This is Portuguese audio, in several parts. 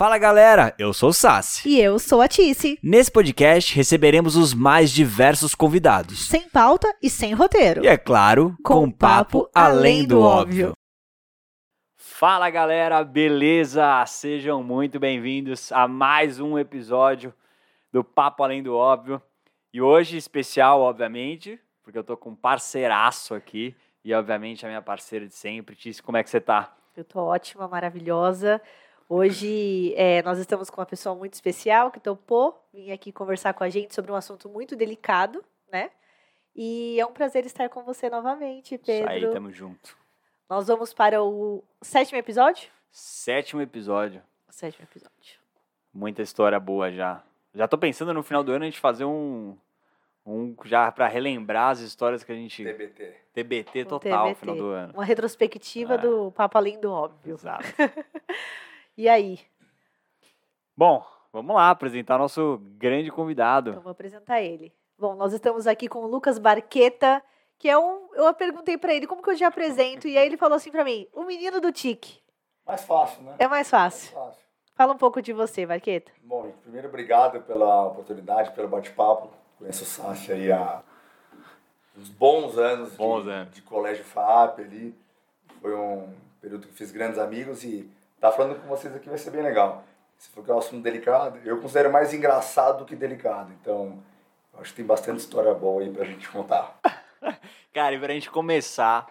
Fala galera, eu sou o Sassi. E eu sou a Tice. Nesse podcast receberemos os mais diversos convidados. Sem pauta e sem roteiro. E é claro, com, com papo além do óbvio. Fala galera, beleza? Sejam muito bem-vindos a mais um episódio do Papo Além do Óbvio. E hoje especial, obviamente, porque eu tô com um parceiraço aqui e obviamente a minha parceira de sempre. Tice, como é que você tá? Eu tô ótima, maravilhosa. Hoje é, nós estamos com uma pessoa muito especial que topou vir aqui conversar com a gente sobre um assunto muito delicado, né? E é um prazer estar com você novamente, Pedro. Isso aí, tamo junto. Nós vamos para o sétimo episódio? Sétimo episódio. Sétimo episódio. Muita história boa já. Já tô pensando no final do ano a gente fazer um, um já para relembrar as histórias que a gente. TBT. TBT total no final do ano. Uma retrospectiva é. do Papo Além do Óbvio. Exato. E aí? Bom, vamos lá apresentar nosso grande convidado. Então vou apresentar ele. Bom, nós estamos aqui com o Lucas Barqueta, que é um. Eu perguntei para ele como que eu já apresento, e aí ele falou assim para mim: o menino do tique. Mais fácil, né? É mais fácil. mais fácil. Fala um pouco de você, Barqueta. Bom, primeiro, obrigado pela oportunidade, pelo bate-papo. Conheço o Sassi aí há uns bons anos, bons de, anos. de colégio FAP ali. Foi um período que fiz grandes amigos e tá falando com vocês aqui vai ser bem legal. Se for que é um assunto delicado, eu considero mais engraçado do que delicado. Então, acho que tem bastante história boa aí pra gente contar. Cara, e pra gente começar,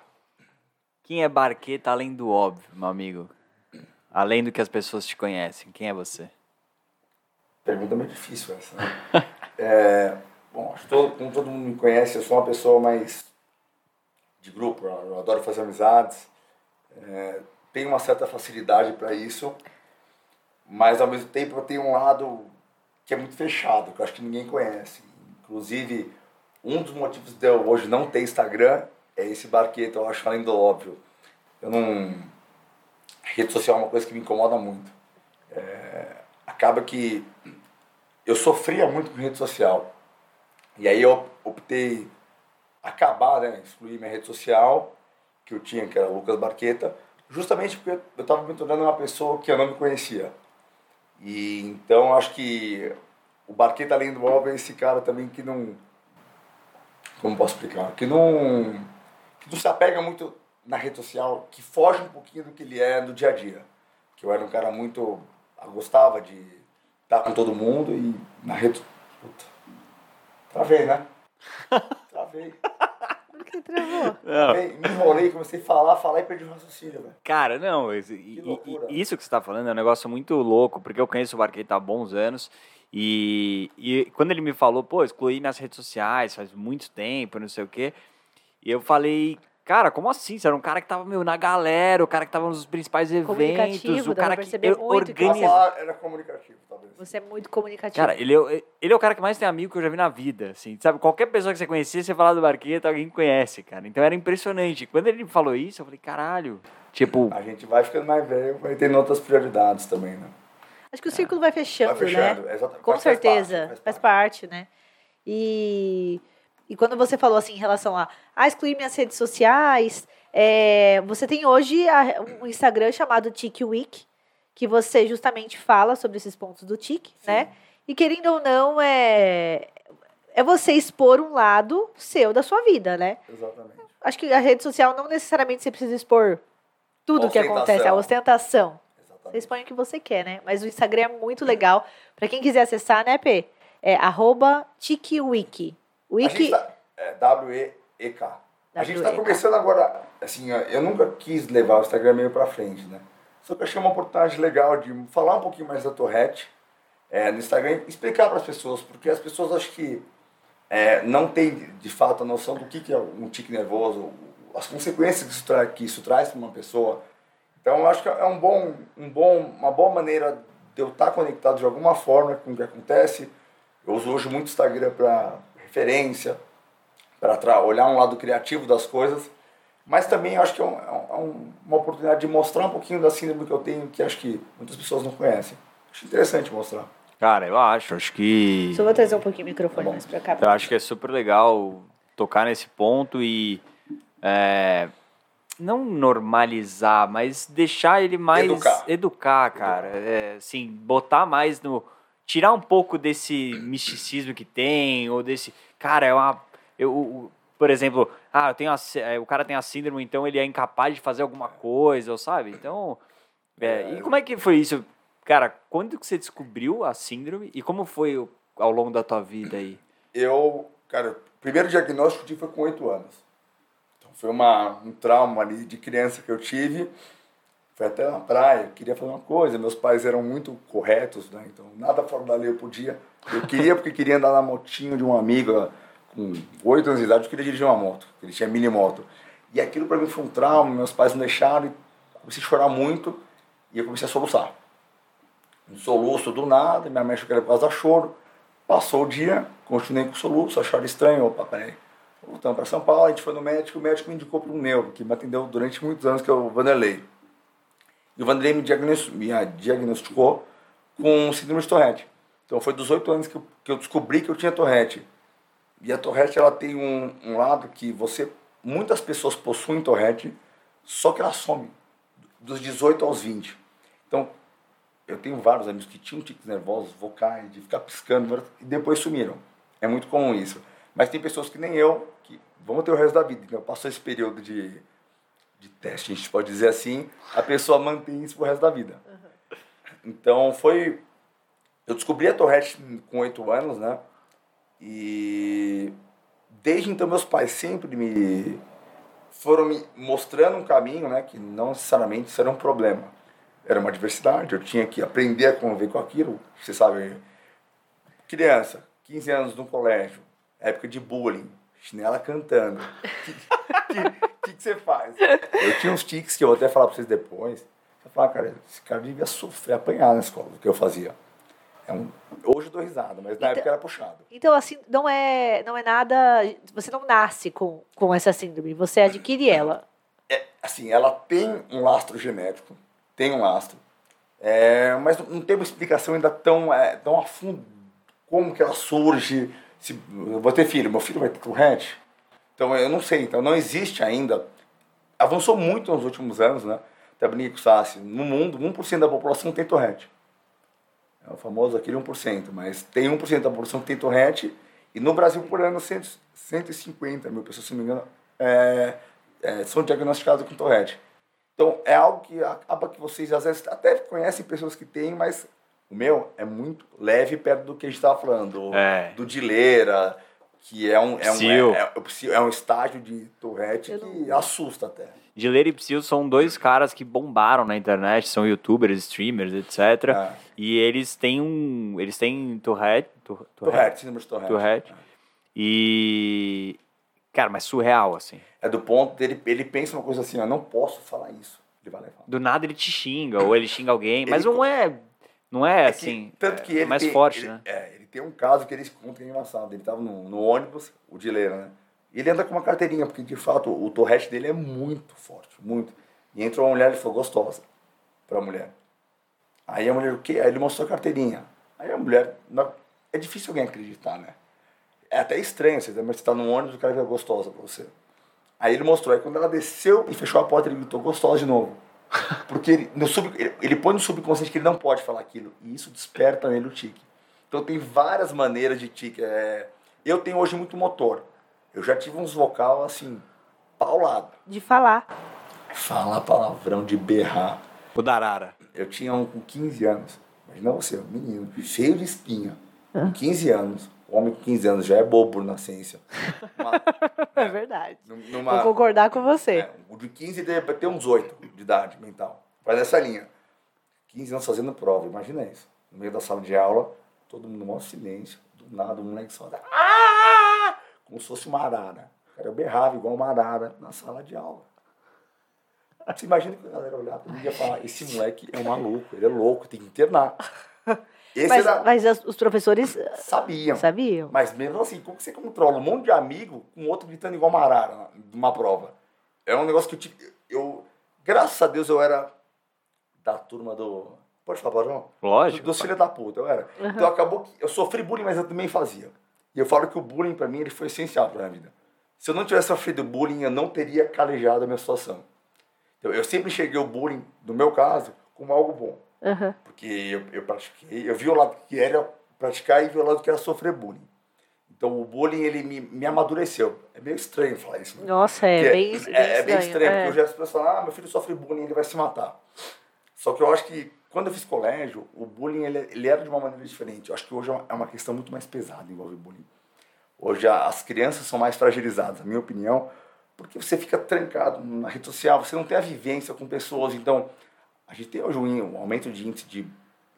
quem é Barqueta além do óbvio, meu amigo? Além do que as pessoas te conhecem, quem é você? Pergunta meio difícil essa, né? é, bom, acho que todo, como todo mundo me conhece, eu sou uma pessoa mais de grupo, eu adoro fazer amizades. É, tenho uma certa facilidade para isso, mas ao mesmo tempo eu tenho um lado que é muito fechado, que eu acho que ninguém conhece. Inclusive, um dos motivos de eu hoje não ter Instagram é esse barquete, eu acho além do óbvio. Eu não. Rede social é uma coisa que me incomoda muito. É... Acaba que eu sofria muito com rede social. E aí eu optei acabar, né, excluir minha rede social, que eu tinha, que era Lucas Barqueta, justamente porque eu estava me tornando uma pessoa que eu não me conhecia. E então acho que o Barqueta além do óbvio é esse cara também que não como posso explicar, que não que não se apega muito na rede social, que foge um pouquinho do que ele é no dia a dia. Que eu era um cara muito gostava de estar com todo mundo e na rede puta. Travei, né? Travei. Que travou? Não. Me enrolei, comecei a falar, falar e perdi o raciocínio, velho. Cara, não, isso que, isso que você tá falando é um negócio muito louco, porque eu conheço o Barqueta há bons anos. E, e quando ele me falou, pô, excluí minhas redes sociais faz muito tempo, não sei o quê. E eu falei, cara, como assim? Você era um cara que tava, meu, na galera, o cara que tava nos principais eventos, o cara que organiza... Era comunicativo, talvez. Você é muito comunicativo. Cara, ele é, ele é o cara que mais tem amigo que eu já vi na vida, assim, sabe? Qualquer pessoa que você conhecia, você falar do Barqueta, alguém conhece, cara. Então era impressionante. Quando ele me falou isso, eu falei, caralho, tipo... A gente vai ficando mais velho, vai tendo outras prioridades também, né? Acho que o círculo vai fechando, vai fechando né? Exatamente. Com faz certeza, parte, faz, faz parte, né? E, e quando você falou assim em relação a ah, excluir minhas redes sociais, é, você tem hoje a, um Instagram chamado Tic Week, que você justamente fala sobre esses pontos do tic, né? E querendo ou não, é, é você expor um lado seu da sua vida, né? Exatamente. Acho que a rede social não necessariamente você precisa expor tudo que acontece, a ostentação. Você expõe o que você quer, né? Mas o Instagram é muito legal. Para quem quiser acessar, né, P? É arroba TikiWiki. Wiki. Tá, é, W-E-E-K. A gente está começando agora, assim, eu nunca quis levar o Instagram meio para frente, né? Só que eu achei uma oportunidade legal de falar um pouquinho mais da Torrete é, no Instagram e explicar para as pessoas, porque as pessoas acho que é, não têm de fato a noção do que, que é um tique nervoso, as consequências que isso, tra que isso traz para uma pessoa. Então, eu acho que é um bom, um bom, uma boa maneira de eu estar conectado de alguma forma com o que acontece. Eu uso hoje muito o Instagram para referência, para olhar um lado criativo das coisas, mas também acho que é, um, é um, uma oportunidade de mostrar um pouquinho da síndrome que eu tenho, que acho que muitas pessoas não conhecem. Acho interessante mostrar. Cara, eu acho, acho que. Só vou trazer um pouquinho o microfone tá mais para cá. Eu acho que é super legal tocar nesse ponto e. É, não normalizar, mas deixar ele mais Educar. educar, cara. É, assim, botar mais no tirar um pouco desse misticismo que tem ou desse, cara, é uma eu, por exemplo, ah, eu tenho a é, o cara tem a síndrome, então ele é incapaz de fazer alguma coisa, ou sabe? Então, é, e como é que foi isso? Cara, quando que você descobriu a síndrome e como foi ao longo da tua vida aí? Eu, cara, o primeiro diagnóstico que eu tive foi com oito anos. Então foi uma, um trauma ali de criança que eu tive. Foi até na praia, queria fazer uma coisa, meus pais eram muito corretos, né? Então nada fora da lei eu podia. Eu queria porque queria andar na motinho de um amigo com oito anos de idade, eu queria dirigir uma moto, ele tinha mini moto. E aquilo para mim foi um trauma, meus pais não deixaram, e comecei a chorar muito e eu comecei a soluçar. Um soluço do nada, minha mãe achou que era por causa da choro. Passou o dia, continuei com o soluço, acharam estranho, opa, peraí. Voltamos para São Paulo, a gente foi no médico, o médico me indicou para um neuro, que me atendeu durante muitos anos, que é o Vanderlei. E o Vanderlei me diagnos- me diagnosticou com síndrome de Tourette. Então foi dos oito anos que eu, que eu descobri que eu tinha Tourette. E a Tourette ela tem um, um lado que você muitas pessoas possuem Tourette, só que ela some dos 18 aos 20. Então, eu tenho vários amigos que tinham tiques nervosos, vocais, de ficar piscando, e depois sumiram. É muito comum isso. Mas tem pessoas que nem eu, que vão ter o resto da vida. Então, passou esse período de, de teste, a gente pode dizer assim, a pessoa mantém isso pro resto da vida. Então, foi... Eu descobri a Tourette com oito anos, né? E desde então meus pais sempre me foram me mostrando um caminho, né, que não necessariamente era um problema. Era uma diversidade, eu tinha que aprender a conviver com aquilo. Você sabe, criança, 15 anos no colégio, época de bullying, chinela cantando. Que, que, que, que você faz? Eu tinha uns tiques que eu vou até falar para vocês depois. Eu falava, cara, esse cara devia sofrer, apanhar na escola, do que eu fazia. É um, hoje eu dou risada, mas na Então- época era puxado. Então, assim, não é, não é nada. Você não nasce com, com essa síndrome, você adquire ela. é, assim, ela tem um lastro genético, tem um lastro, é, mas não- não tem uma explicação ainda tão, é, tão a fundo como que ela surge. Se, eu vou ter filho, meu filho vai ter Tourette? Então eu não sei, então não existe ainda. Avançou muito nos últimos anos, né? Até brinquei com o Sassi, no mundo, 1% da população tem Tourette. É o famoso aquele 1%, mas tem 1% da população que tem Tourette, e no Brasil, por ano, 100, 150 mil pessoas, se não me engano, é, é, são diagnosticadas com Tourette. Então, é algo que acaba que vocês às vezes até conhecem pessoas que têm, mas o meu é muito leve perto do que a gente estava falando, do, É. do dileira, que é um, é, um, Psil. é, é, é um estágio de Tourette que assusta até. Gileira e Psyll são dois caras que bombaram na internet, são youtubers, streamers, etc. É. E eles têm um. Eles têm Tourette. Tour- Tourette, síndrome de Tourette. Tourette. E. Cara, mas surreal, assim. É do ponto dele, ele pensa uma coisa assim, eu não posso falar isso. Ele vai levar. Do nada ele te xinga, ou ele xinga alguém, mas Ele não é. Não é, É que- assim. tanto é, que ele mais tem, forte, ele, né? É, tem um caso que ele conta que é engraçado. Ele tava no, no ônibus, o Dileira, né? E ele anda com uma carteirinha, porque de fato o torrete dele é muito forte, muito. E entrou uma mulher e falou, gostosa, pra mulher. Aí a mulher, o quê? Aí ele mostrou a carteirinha. Aí a mulher, é difícil alguém acreditar, né? É até estranho, você, mas você tá no ônibus o cara vê gostosa pra você. Aí ele mostrou, aí quando ela desceu e fechou a porta, ele gritou gostosa de novo. Porque ele, no sub, ele, ele põe no subconsciente que ele não pode falar aquilo. E isso desperta nele o tique. Então tem várias maneiras de tique. É, eu tenho hoje muito motor. Eu já tive uns vocal assim, paulado. De falar. Falar palavrão, de berrar. O Darara. Eu tinha um com 15 anos. Imagina você, um menino, cheio de espinha. Com 15 anos. O homem com 15 anos já é bobo por nascença. Uma- É verdade. numa, Vou concordar com você. É, o de 15 deve ter uns 8 de idade mental. Vai nessa linha. 15 anos fazendo prova, imagina isso. No meio da sala de aula, todo mundo no maior silêncio. Do nada, o moleque só dá. "Ah!" Como se fosse uma arara. Cara, eu berrava igual uma arara na sala de aula. Você imagina que a galera olhava pra mim e ia falar: esse moleque é um maluco, ele é louco, tem que internar. Mas, era. mas as- os professores eh, Sabiam. sabiam. Mas mesmo assim, como que você controla um monte de amigo com outro gritando igual uma arara numa prova? É um negócio que eu, tive- eu graças a Deus, eu era da turma do. Pode falar, Barão? Lógico. Dos filhos da puta, eu era. Então acabou que eu sofri bullying, mas eu também fazia. E eu falo que o bullying pra mim ele foi essencial pra minha vida. Se eu não tivesse sofrido bullying, eu não teria calejado a minha situação. Então, eu sempre enxerguei o bullying, no meu caso, como algo bom. Uhum. Porque eu, eu pratiquei, eu vi o lado que era praticar e vi o lado que era sofrer bullying. Então o bullying ele me, me amadureceu. É meio estranho falar isso. Né? Nossa, é porque bem, é, bem é, é, bem estranho, é. porque eu já as pessoas falam, ah, meu filho sofre bullying, ele vai se matar. Só que eu acho que quando eu fiz colégio, o bullying ele, ele era de uma maneira diferente. Eu acho que hoje é uma questão muito mais pesada envolver bullying. Hoje as crianças são mais fragilizadas, na minha opinião, porque você fica trancado na rede social, você não tem a vivência com pessoas. Então, a gente tem hoje um aumento de índice de,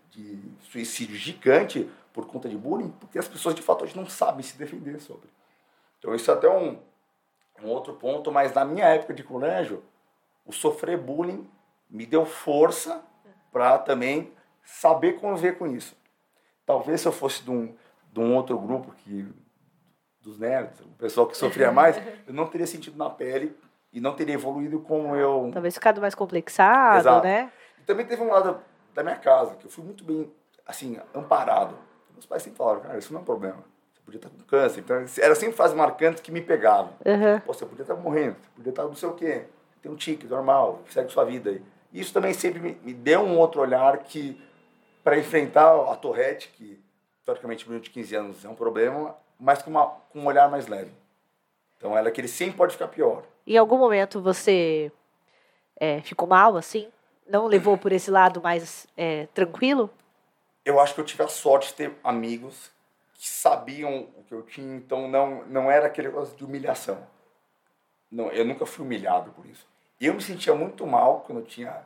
de suicídio gigante por conta de bullying, porque as pessoas de fato hoje não sabem se defender sobre. Então isso é até um, um outro ponto, mas na minha época de colégio, o sofrer bullying me deu força para também saber conviver com isso. Talvez se eu fosse de um, de um outro grupo que dos nerds, o pessoal que sofria mais, eu não teria sentido na pele e não teria evoluído como eu. Talvez ficado mais complexado, Exato. né? E também teve um lado da minha casa, que eu fui muito bem, assim, amparado. Meus pais sempre falaram, cara, isso não é um problema. Você podia estar com câncer. Então, era sempre fases marcantes que me pegavam. Uhum. Pô, você podia estar morrendo, você podia estar não sei o quê. Tem um tique, normal, segue sua vida aí. Isso também sempre me, deu um outro olhar que, para enfrentar a torrete, que teoricamente, um de 15 anos é um problema, mas com, uma, com um olhar mais leve. Então, ela é que ele sempre pode ficar pior. Em algum momento você é, ficou mal, assim? Não levou por esse lado mais é, tranquilo? eu acho que eu tive a sorte de ter amigos que sabiam o que eu tinha, então não, não era aquele negócio de humilhação. Não, eu nunca fui humilhado por isso. Eu me sentia muito mal quando eu tinha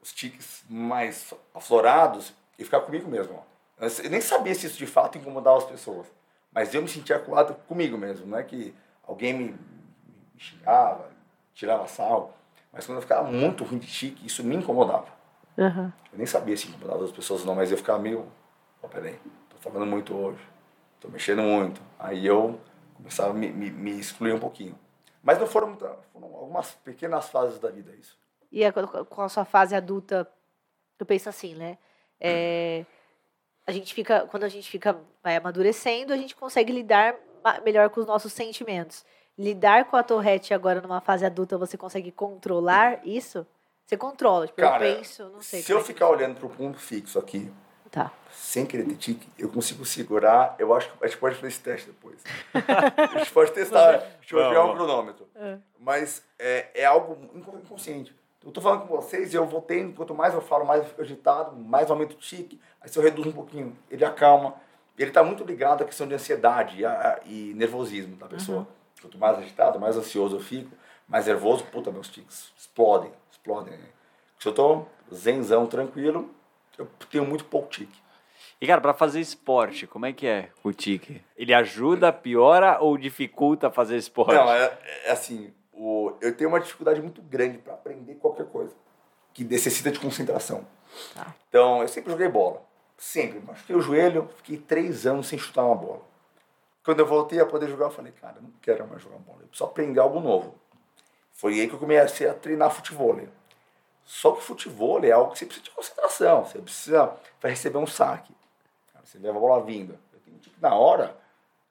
os tiques mais aflorados e ficar comigo mesmo. Eu nem sabia se isso de fato incomodava as pessoas, mas eu me sentia acuado comigo mesmo. Não é que alguém me, me xingava, tirava sal, mas quando eu ficava muito ruim de tique, isso me incomodava. Uhum. Eu nem sabia se incomodava as pessoas não, mas eu ficava meio, oh, peraí, tô falando muito hoje, tô mexendo muito. Aí eu começava a me, me, me excluir um pouquinho. Mas não foram, foram algumas pequenas fases da vida isso. E a, com a sua fase adulta, eu penso assim, né? É, a gente fica, quando a gente fica vai amadurecendo, a gente consegue lidar melhor com os nossos sentimentos. Lidar com a torrete agora numa fase adulta, você consegue controlar isso? Você controla, tipo, Cara, eu penso, não sei. Se eu é ficar olhando para o ponto fixo aqui, tá. sem querer ter tique, eu consigo segurar. Eu acho que a gente pode fazer esse teste depois. a gente pode testar. Deixa eu pegar um cronômetro. É. Mas é, é algo inconsciente. Eu estou falando com vocês e eu vou tendo, quanto mais eu falo, mais eu fico agitado, mais aumento o tique. Aí se eu reduzo um pouquinho, ele acalma. Ele está muito ligado à questão de ansiedade e, a, e nervosismo da pessoa. Uhum. Quanto mais agitado, mais ansioso eu fico, mais nervoso, puta, meus tiques explodem explodem. Né? Se eu tô zenzão, tranquilo, eu tenho muito pouco tique. E, cara, para fazer esporte, como é que é o tique? Ele ajuda, piora ou dificulta fazer esporte? Não, é, é assim, o, eu tenho uma dificuldade muito grande para aprender qualquer coisa que necessita de concentração. Tá. Então, eu sempre joguei bola. Sempre. Machuquei o joelho, fiquei três anos sem chutar uma bola. Quando eu voltei a poder jogar, eu falei, cara, eu não quero mais jogar bola. Eu preciso aprender algo novo. Foi aí que eu comecei a treinar futebol. Só que futebol é algo que você precisa de concentração. Você precisa para receber um saque. Você leva a bola vinda. Na hora,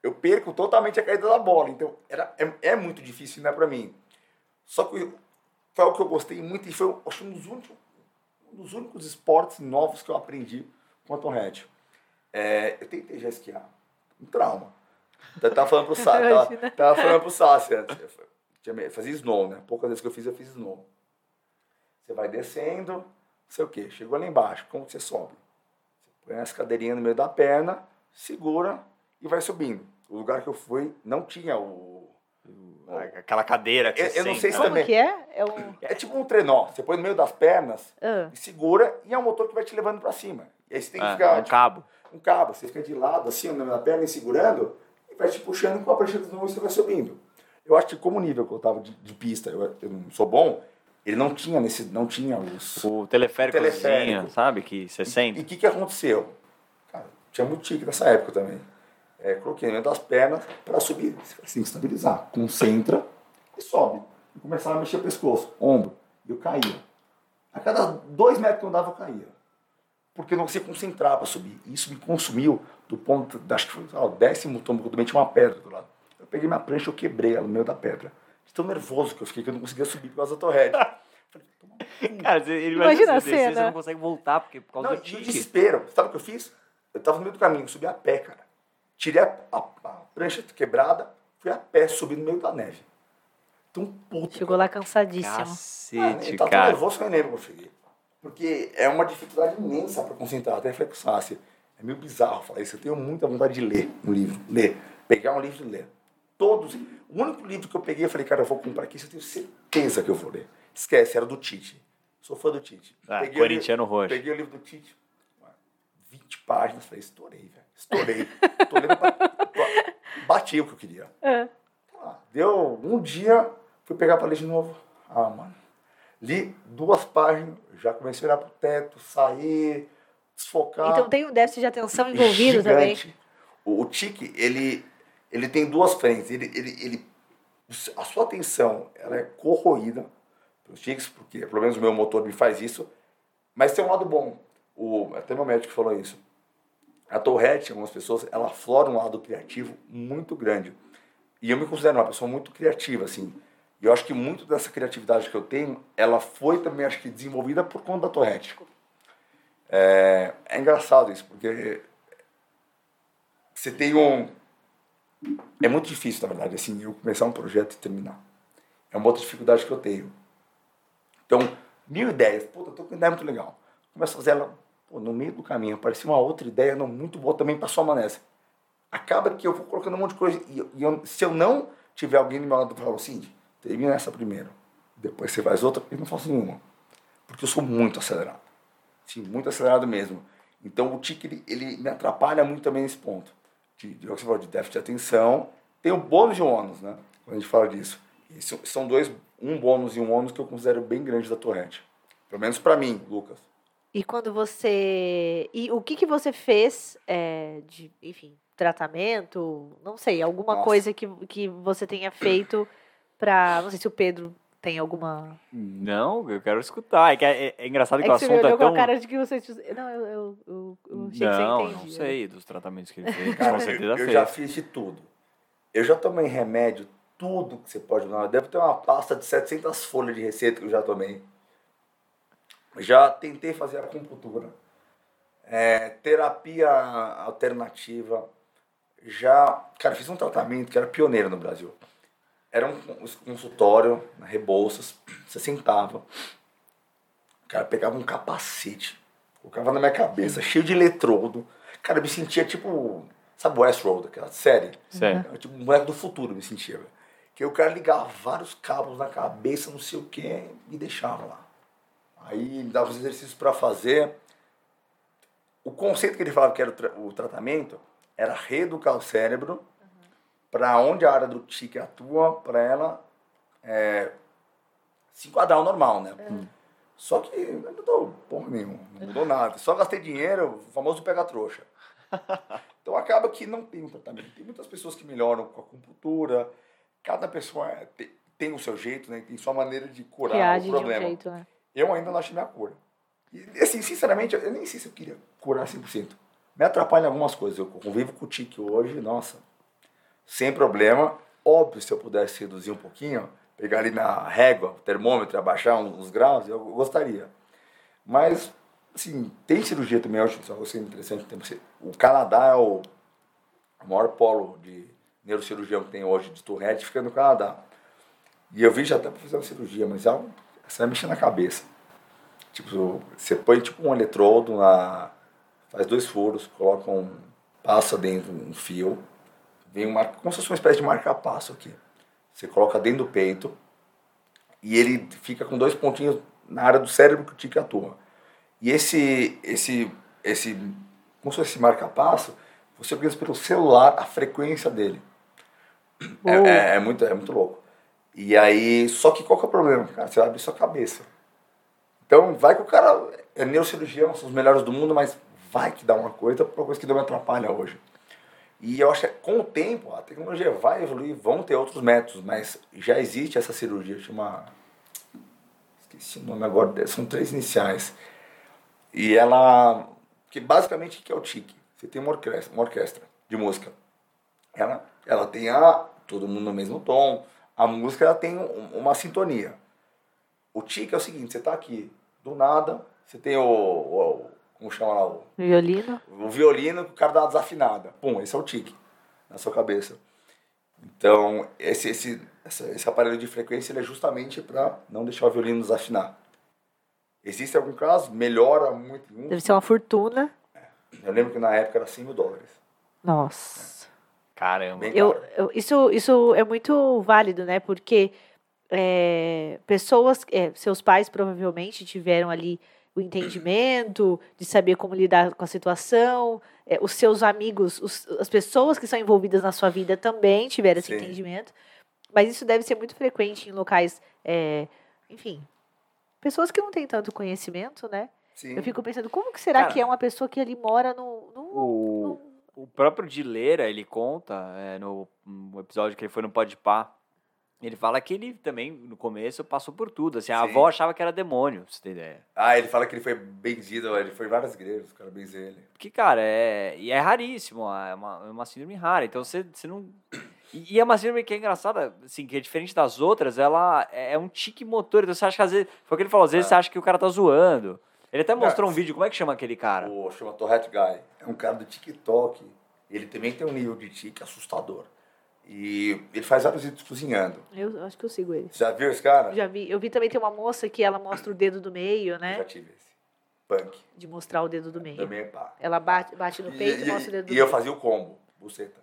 eu perco totalmente a caída da bola. Então era, é, é muito difícil, né, para mim. Só que foi algo que eu gostei muito e foi acho, um, dos únicos, um dos únicos esportes novos que eu aprendi com a torrete. É, eu tentei já esquiar. Um trauma. Eu tava falando pro Sassi. Tava, tava falando pro Sassi antes fazia snow, né? Poucas vezes que eu fiz, eu fiz snow. Você vai descendo, não sei o quê. Chegou lá embaixo, como você sobe? Você põe as cadeirinhas no meio da perna, segura e vai subindo. O lugar que eu fui não tinha o... o aquela cadeira que eu, você Eu não sei se Como também... que é? É, um... é tipo um trenó. Você põe no meio das pernas, uh. e segura, e é um motor que vai te levando para cima. E aí você tem que ah, ficar... Um tipo, cabo. Um cabo. Você fica de lado, assim, no meio da perna, e segurando, e vai te puxando com a prancha do snow e você vai subindo. Eu acho que como o nível que eu tava de, de pista, eu, eu, não sou bom, ele não tinha nesse, não tinha os o teleférico, sabe que você sente. E o que que aconteceu? Cara, tinha muito tique nessa época também. É, coloquei no meio das pernas para subir, assim, estabilizar. Concentra e sobe. E começava a mexer o pescoço, ombro. E eu caía. A cada dois metros que eu andava, eu caía. Porque eu não conseguia concentrar para subir. E isso me consumiu do ponto, acho que foi o décimo tombo, que eu tinha uma pedra do lado peguei minha prancha, eu quebrei ela no meio da pedra. De tão nervoso que eu fiquei, que eu não conseguia subir por causa da torrete. Cara, você, ele imagina, a cena. Você não consegue voltar porque, por causa não, do tique. desespero. Sabe o que eu fiz? Eu tava no meio do caminho, subi a pé, cara. Tirei a, a, a prancha quebrada, fui a pé, subi no meio da neve. Então, puta. Chegou lá cansadíssimo. Cacete, ah, tá cara. nervoso que eu nem consegui. Porque é uma dificuldade imensa para concentrar, até reflexar. É meio bizarro falar isso. Eu tenho muita vontade de ler um livro. Ler. Pegar um livro e ler. Todos. O único livro que eu peguei, eu falei, cara, eu vou comprar aqui, eu tenho certeza que eu vou ler. Esquece, era do Tite. Sou fã do Tite. Ah, peguei corintiano roxo. Peguei o livro do Tite, 20 páginas, falei, estourei, velho. Estourei. Tô lendo bati o que eu queria. É. Ah, deu um dia, fui pegar pra ler de novo. Ah, mano. Li duas páginas, já comecei a olhar pro teto, sair, desfocar. Então tem um déficit de atenção envolvido Gigante. também. O, o tique, ele, ele tem duas frentes. Ele, ele, ele, a sua atenção ela é corroída pelos tiques, porque pelo menos o meu motor me faz isso. Mas tem um lado bom. O, até meu médico falou isso. A Tourette, algumas pessoas, ela aflora um lado criativo muito grande. E eu me considero uma pessoa muito criativa, assim. E eu acho que muito dessa criatividade que eu tenho, ela foi também, acho que, desenvolvida por conta da Tourette. É, é engraçado isso, porque você tem um... É muito difícil, na verdade, assim, eu começar um projeto e terminar. É uma outra dificuldade que eu tenho. Então, mil ideias. Puta, tô com ideia muito legal. Começo a fazer ela pô, no meio do caminho. Apareceu uma outra ideia não, muito boa também para soma nessa. Acaba que eu vou colocando um monte de coisa. E, e eu, se eu não tiver alguém do meu lado falar assim, termina essa primeiro, depois você faz outra, eu não faço nenhuma. Porque eu sou muito acelerado. Sim, muito acelerado mesmo. Então o tique ele, ele me atrapalha muito também nesse ponto. De, de, você de déficit de atenção. Tem o bônus e o ônus, né? Quando a gente fala disso. E são dois, um bônus e um ônus que eu considero bem grande da torrente. Pelo menos para mim, Lucas. E quando você. E o que, que você fez é, de, enfim, tratamento? Não sei, alguma Nossa. coisa que, que você tenha feito para. Não sei se o Pedro tem alguma. Não, eu quero escutar. É, que é, é engraçado é que, que o assunto é tão. Com a cara de que você. Não, eu, eu, eu, eu achei não, que você Não, sei dos tratamentos que ele fez. Cara, com certeza eu, eu já fiz de tudo. Eu já tomei remédio, tudo que você pode tomar. Deve ter uma pasta de 700 folhas de receita que eu já tomei. Já tentei fazer acupuntura, é, terapia alternativa. Já, cara, fiz um tratamento que era pioneiro no Brasil. Era um consultório na Rebouças, você sentava, o cara pegava um capacete, colocava na minha cabeça, cheio de eletrodo. Cara, eu me sentia tipo, sabe Westworld, aquela série? Sério. Tipo um moleque do futuro me sentia. Que o cara ligava vários cabos na cabeça, não sei o que, e deixava lá. Aí me dava os exercícios para fazer. O conceito que ele falava que era o, tra o tratamento era reeducar o cérebro. Para onde a área do tique atua, para ela é, se enquadrar ao normal, né? Uhum. Só que não mudou porra nenhuma, não mudou nada. Só gastei dinheiro, o famoso pegar trouxa. Então acaba que não tem um tratamento. Tem muitas pessoas que melhoram com a acupuntura, cada pessoa é, tem, tem o seu jeito, né? tem sua maneira de curar o problema. Um jeito, né? Eu ainda não achei minha cura. E, assim, sinceramente, eu nem sei se eu queria curar 100%. Me atrapalha algumas coisas. Eu convivo com o tique hoje, nossa, sem problema. Óbvio, se eu pudesse reduzir um pouquinho, pegar ali na régua, termômetro, abaixar uns graus, eu gostaria. Mas, assim, tem cirurgia também, eu acho isso é interessante. O Canadá é o maior polo de neurocirurgião que tem hoje de Tourette, fica no Canadá. E eu vi já até para fazer uma cirurgia, mas é um você vai mexer na cabeça. Tipo, você põe tipo um eletrodo na. Faz dois furos, coloca um. passa dentro um fio, vem um marca, como se fosse uma espécie de marca-passo aqui. Você coloca dentro do peito e ele fica com dois pontinhos na área do cérebro que o tique atua. E esse, esse, esse, como se fosse esse marca-passo, você pensa pelo celular a frequência dele. É, é, é, muito, é muito louco. E aí, só que qual que é o problema? Cara, você vai abrir sua cabeça. Então, vai que o cara é neurocirurgião, são os melhores do mundo, mas vai que dá uma coisa, uma coisa que não me atrapalha hoje. E eu acho que com o tempo a tecnologia vai evoluir, vão ter outros métodos, mas já existe essa cirurgia, chama. Esqueci o nome agora, são três iniciais. E ela. Que basicamente que é o TIC? Você tem uma orquestra, uma orquestra de música. Ela, ela tem a. todo mundo no mesmo tom, a música ela tem uma sintonia. O tique é o seguinte, você tá aqui, do nada, você tem o, o como chama lá? O violino. O violino, o cara dá uma desafinada. Pum, esse é o tique na sua cabeça. Então, esse, esse, esse aparelho de frequência é justamente para não deixar o violino desafinar. Existe algum caso? Melhora muito. muito. Deve ser uma fortuna. É. Eu lembro que na época era 100 mil dólares. Nossa. Caramba. Eu, eu, isso, isso é muito válido, né? Porque é, pessoas, é, seus pais provavelmente tiveram ali o entendimento, de saber como lidar com a situação. É, os seus amigos, os, as pessoas que são envolvidas na sua vida também tiveram esse Sim. entendimento. Mas isso deve ser muito frequente em locais, é, enfim, pessoas que não têm tanto conhecimento, né? Sim. Eu fico pensando, como que será Cara, que é uma pessoa que ali mora no. no, o, no... o próprio Dileira, ele conta é, no, no, episódio que ele foi no Podpah ele fala que ele também, no começo, passou por tudo. Assim, a Sim. avó achava que era demônio, pra você ter ideia. Ah, ele fala que ele foi benzido, ele foi em várias igrejas, o cara benzer ele. Porque, cara, é. E é raríssimo, é uma, é uma síndrome rara. Então você, você não. E, é uma síndrome que é engraçada, assim, que é diferente das outras, ela é, é um tique motor. Então você acha que às vezes. Foi o que ele falou, às vezes é. você acha que o cara tá zoando. Ele até mostrou um vídeo, como é que chama aquele cara? O chama Tourette Guy. É um cara do TikTok. Ele também tem um nível de tique assustador. E ele faz vários vídeos cozinhando. Eu acho que eu sigo ele. Já viu esse cara? Já vi. Eu vi também tem uma moça que ela mostra o dedo do meio, né? Eu já tive esse. Punk. De mostrar o dedo do meio. Também, pá. Ela bate, bate no peito e, e mostra o dedo do e meio. E eu fazia o combo, buceta.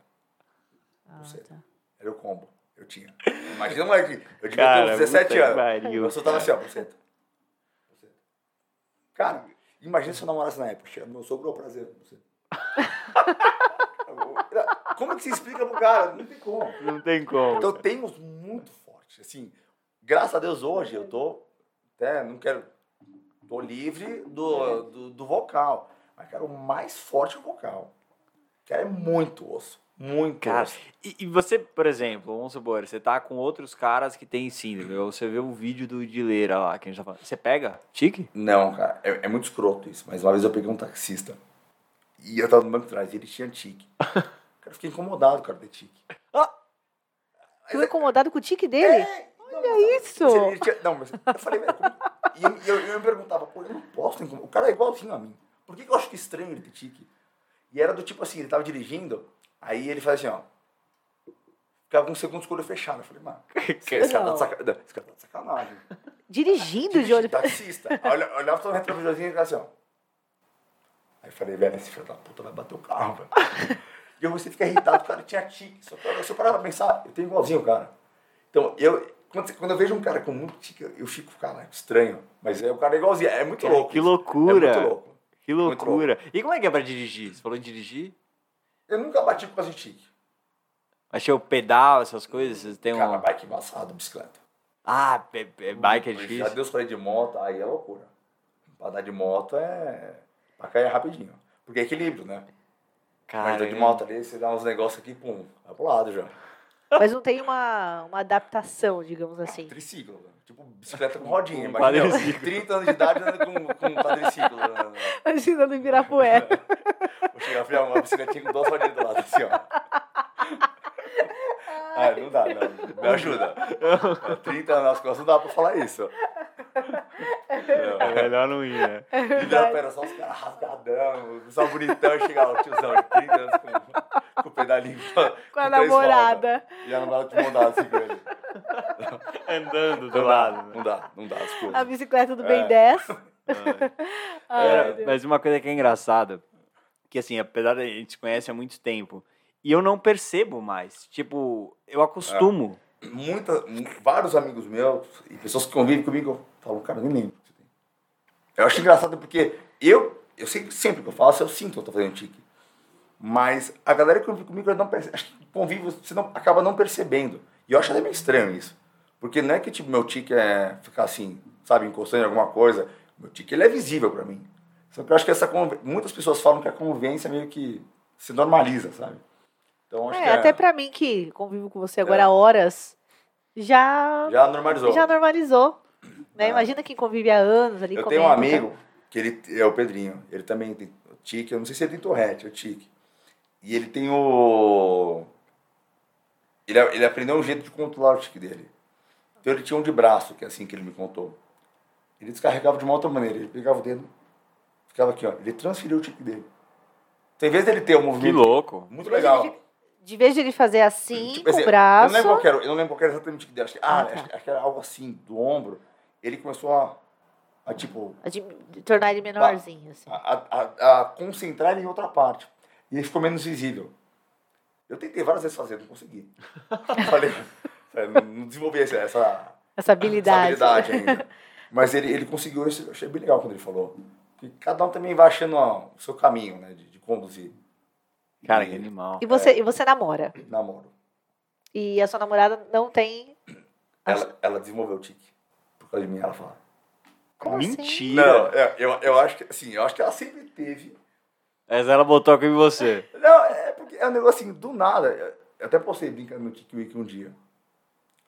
Ah, buceta. Tá. Era o combo. Eu tinha. Imagina, moleque. Eu devia ter uns 17 anos. Pariu, eu só tava assim, ó, buceta. buceta. Cara, imagina se eu namorasse na época. Meu sogro, prazer, buceta. Como que se explica pro cara? Não tem como. Não tem como. Então temos muito forte. Assim, graças a Deus hoje eu tô. Até não quero. Tô livre do, do, do vocal. Mas quero mais forte o vocal. Quero é muito osso. Muito. Cara, osso. E, e, você, por exemplo, vamos supor, você tá com outros caras que tem síndrome, ou você vê um vídeo do Dileira lá, que a gente tá falando. Você pega tique? Não, cara, é, é muito escroto isso. Mas uma vez eu peguei um taxista. E eu tava no banco de trás, e ele tinha tique. Cara, fiquei incomodado, cara, de tique. Ah! Ficou incomodado com o tique dele? É, Olha não, isso! Ele tinha, não, mas eu falei, velho, e eu, eu, eu, me perguntava, pô, eu não posso incomodar. O cara é igualzinho a mim. Por que, que eu acho que é estranho ele ter tique? E era do tipo assim, ele tava dirigindo, aí ele faz assim, ó. Ficava uns segundos com o olho fechado. Eu falei, mano, esse cara, tá sacanagem. esse cara tá de sacanagem. Dirigindo de olho fechado. Taxista. Olha, olhava no retrovisorzinho e ficava assim, ó. Aí eu falei, velho, esse filho da puta vai bater o carro, velho. E eu você fica irritado, o cara tinha tique. Só que se eu parar pra pensar, eu tenho igualzinho, cara. Então, eu, quando, quando eu vejo um cara com muito tique, eu fico, cara, estranho. Mas é, o cara é igualzinho, é muito louco. Que loucura. É muito louco. Que loucura. Louco. E como é que é pra dirigir? Você falou em dirigir? Eu nunca bati por causa de tique. Achei o pedal, essas coisas? Você tem cara, um... bike embaçado, bicicleta. Ah, é, é, bike é difícil. Já Deus falei de moto, aí é loucura. Pra dar de moto é... Pra cair rapidinho. Porque é equilíbrio, né? Cara, Mas de moto ali, você dá uns negócios aqui, pum, vai pro lado já. Mas não tem uma, uma adaptação, digamos assim. Ah, triciclo, né? tipo bicicleta com rodinha. Imagina, 30 anos de idade andando com, com quadriciclo. Né? Imagina no Ibirapuera. Vou chegar a uma bicicletinha com duas rodinhas do lado, assim, ó. Ah, não dá, não. Me ajuda. 30 anos nas costas não dá pra falar isso. Não, é melhor não ir, né? É e não, pera, só os caras rasgadão, só bonitão, chegar o tiozão de 30 anos com, com o pedalinho. Com a namorada. E a namorada de mão assim com ele. Andando do não lado. Dá, né? Não dá, não dá, desculpa. A bicicleta do Ben é. 10. é, mas uma coisa que é engraçada, que assim, apesar de a gente se conhece há muito tempo, e eu não percebo mais. Tipo, eu acostumo. É. Muita, vários amigos meus e pessoas que convivem comigo falam, cara, nem lembro. Eu acho engraçado porque eu, eu sei sempre que eu faço, eu sinto que eu tô fazendo tique. Mas a galera que convive comigo não percebe. Acho que convive, você não, acaba não percebendo. E eu acho até meio estranho isso. Porque não é que tipo, meu tique é ficar assim, sabe, encostando em alguma coisa. Meu tique ele é visível para mim. Só que eu acho que essa muitas pessoas falam que a convivência meio que se normaliza, sabe? Então, acho é, que é... até para mim que convivo com você agora há é. horas, já já normalizou. Já normalizou. Né? Ah. Imagina quem convive há anos ali. Eu tenho um amigo que ele é o Pedrinho. Ele também tem tique. Eu não sei se ele tem torrete, é o tique. E ele tem o ele, ele aprendeu um jeito de controlar o tique dele. Então ele tinha um de braço, que é assim que ele me contou. ele descarregava de uma outra maneira. Ele pegava o dedo, ficava aqui, ó. Ele transferiu o tique dele. Então, em vez dele ter um movimento. Que louco. Muito legal. De, vez de ele fazer assim, Tipo, com assim, o braço. Eu não lembro qual era, eu não lembro qual era exatamente o. Acho que, ah, Ah, tá. acho, acho que era algo assim, do ombro. Ele começou a, a tipo, De, de tornar ele menorzinho, assim. a, a, a concentrar ele em outra parte. E ele ficou menos visível. Eu tentei várias vezes fazer, não consegui. Falei, não não desenvolvi essa, essa, Essa habilidade. essa habilidade ainda. Mas ele, ele conseguiu isso, eu achei bem legal quando ele falou. Que cada um também vai achando ó, o seu caminho, né, de, de conduzir. Cara, que animal. E você, e você namora. Namoro. E a sua namorada não tem. Ela, ela desenvolveu o tique. Por causa de mim, ela fala. Como assim? Mentira. Não, é, eu, eu acho que, assim, eu acho que ela sempre teve. Mas ela botou aqui em você. Não, é porque é um negócio assim, do nada. Eu até postei brincando no Tique Week um dia.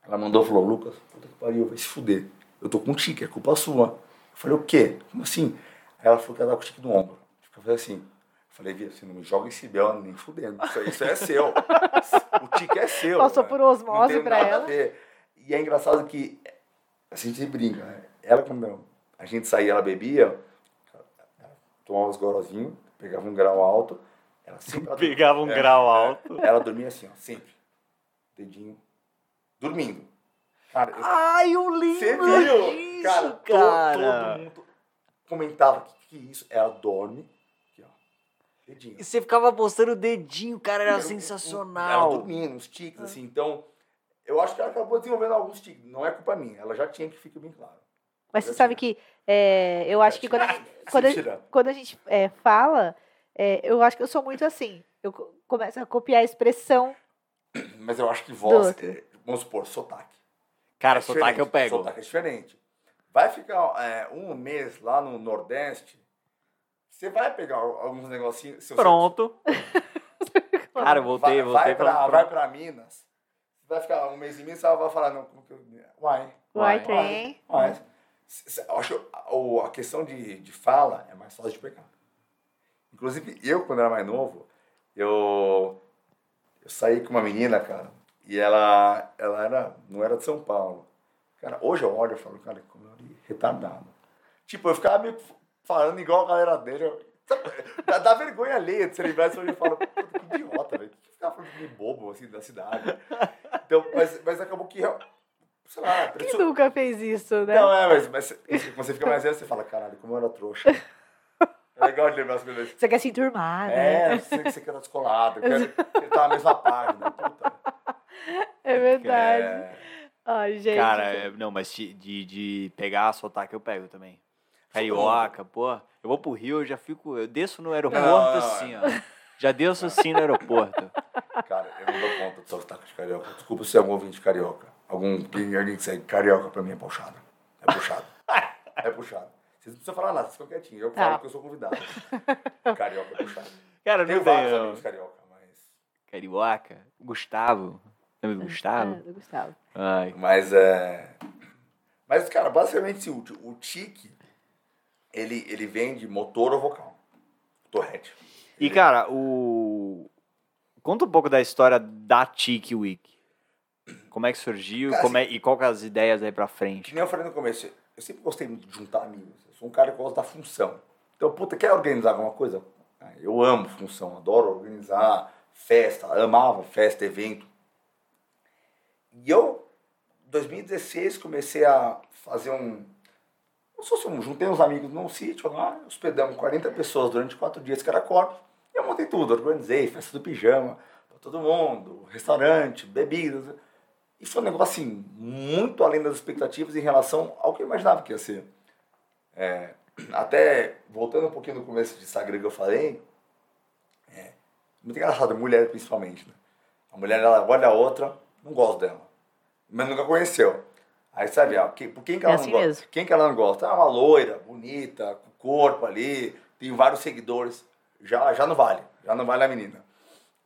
Ela mandou, falou, Lucas, puta que pariu, vai se fuder. Eu tô com tique, é culpa sua. Eu falei, o quê? Como assim? Aí ela falou que ela tá com tique no ombro. Eu falei assim. Falei, Via, você não me joga esse bel nem fudendo. Isso, isso é seu. O tique é seu. Passou né? por osmose pra ela. E é engraçado que a gente brinca, né? Ela, quando a gente saía, ela bebia, tomava uns gorozinhos, pegava um grau alto, ela sempre... Pegava um é, grau é. alto. Ela dormia assim, ó, sempre. Dedinho. Dormindo. Cara, eu, Ai, eu você lembro viu? disso, cara, cara. todo mundo comentava que que é isso. Ela dorme, dedinho. E você ficava postando o dedinho, cara, era Ela sensacional. dormindo, uns tiques, assim. Então, eu acho que ela acabou desenvolvendo alguns tiques. Não é culpa minha. Ela já tinha, que fica bem claro. Mas você sabe que é, eu acho que quando a gente, quando a, Mentira. quando a gente é, fala, é, eu acho que eu sou muito assim. Eu co- começo a copiar a expressão. Mas eu acho que voz, é, vamos supor, sotaque. Cara, É sotaque eu pego. Sotaque é diferente. Vai ficar é, um mês lá no Nordeste, você vai pegar alguns negocinhos. Pronto. Cara, eu voltei, vai, voltei vai pra, pra- vai pra Minas. Você vai ficar um mês em Minas, você vai falar, não, como que eu. Uai. Uai, tem. Uai. Acho a questão de, de fala é mais fácil de pegar. Inclusive, eu, quando era mais novo, eu, eu saí com uma menina, cara, e ela, ela era, não era de São Paulo. Cara, hoje eu olho e falo, cara, como eu era retardado. Tipo, eu ficava meio falando igual a galera dele. eu- dá, dá vergonha alheia de se lembrar disso hoje eu falo, puta, que idiota, velho. Que ficava falando de bobo, assim, da cidade. Então, mas, mas acabou que, sei lá, Quem nunca fez isso, né? não, é, mas, mas quando você fica mais velho, você fala, caralho, como eu era trouxa. É legal de lembrar as coisas. Você quer se enturmar, né? É, você, você quer estar descolado, eu quero ele tá na mesma página. Puta. É verdade. É, Ai, gente. Cara, é- não, mas de, de, pegar sotaque eu pego também. Carioca, pô. Eu vou pro Rio, eu já fico. Eu desço no aeroporto Não, assim, ó. Já desço assim no aeroporto. cara, eu não dou conta do sotaque de carioca. Desculpa se é algum ouvinte carioca. Algum, alguém que segue carioca pra mim é puxado. É puxado. É puxado. Vocês não precisam falar nada, vocês ficam quietinhos. Eu Tá. falo que eu sou convidado. Carioca é puxado. Cara, não tem. vários não. amigos carioca, mas. Carioca. Gustavo. Lembra do Gustavo? Ah, do Gustavo. Ai. Mas é. Mas, cara, basicamente o, o tique, ele, ele vem de motor ou vocal. Torrete. E, cara, o. Conta um pouco da história da Tiki Week. Como é que surgiu Cara, como é... e qual que é as ideias aí pra Que frente? nem eu falei no começo, eu sempre gostei muito de juntar amigos. Eu sou um cara que gosta da função. Então, puta, quer organizar alguma coisa? Ah, Eu amo função, adoro organizar festa, amava festa, evento. E eu, em 2016, comecei a fazer um. Fosse um. Juntei uns amigos num sítio lá, hospedamos 40 pessoas durante quatro dias, que era corpo. E eu montei tudo, organizei, festa do pijama, pra todo mundo, restaurante, bebidas. E foi um negócio assim, muito além das expectativas em relação ao que eu imaginava que ia ser. É, até voltando um pouquinho no começo de Instagram que eu falei, é muito engraçado, mulher principalmente. Né? A mulher ela olha a outra, não gosta dela, mas nunca conheceu. Aí sabe, ó, quem, por quem que ela É não assim gosta? mesmo. Quem que ela não gosta? Ah, uma loira, bonita, com corpo ali, tem vários seguidores. Já, já não vale, já não vale a menina.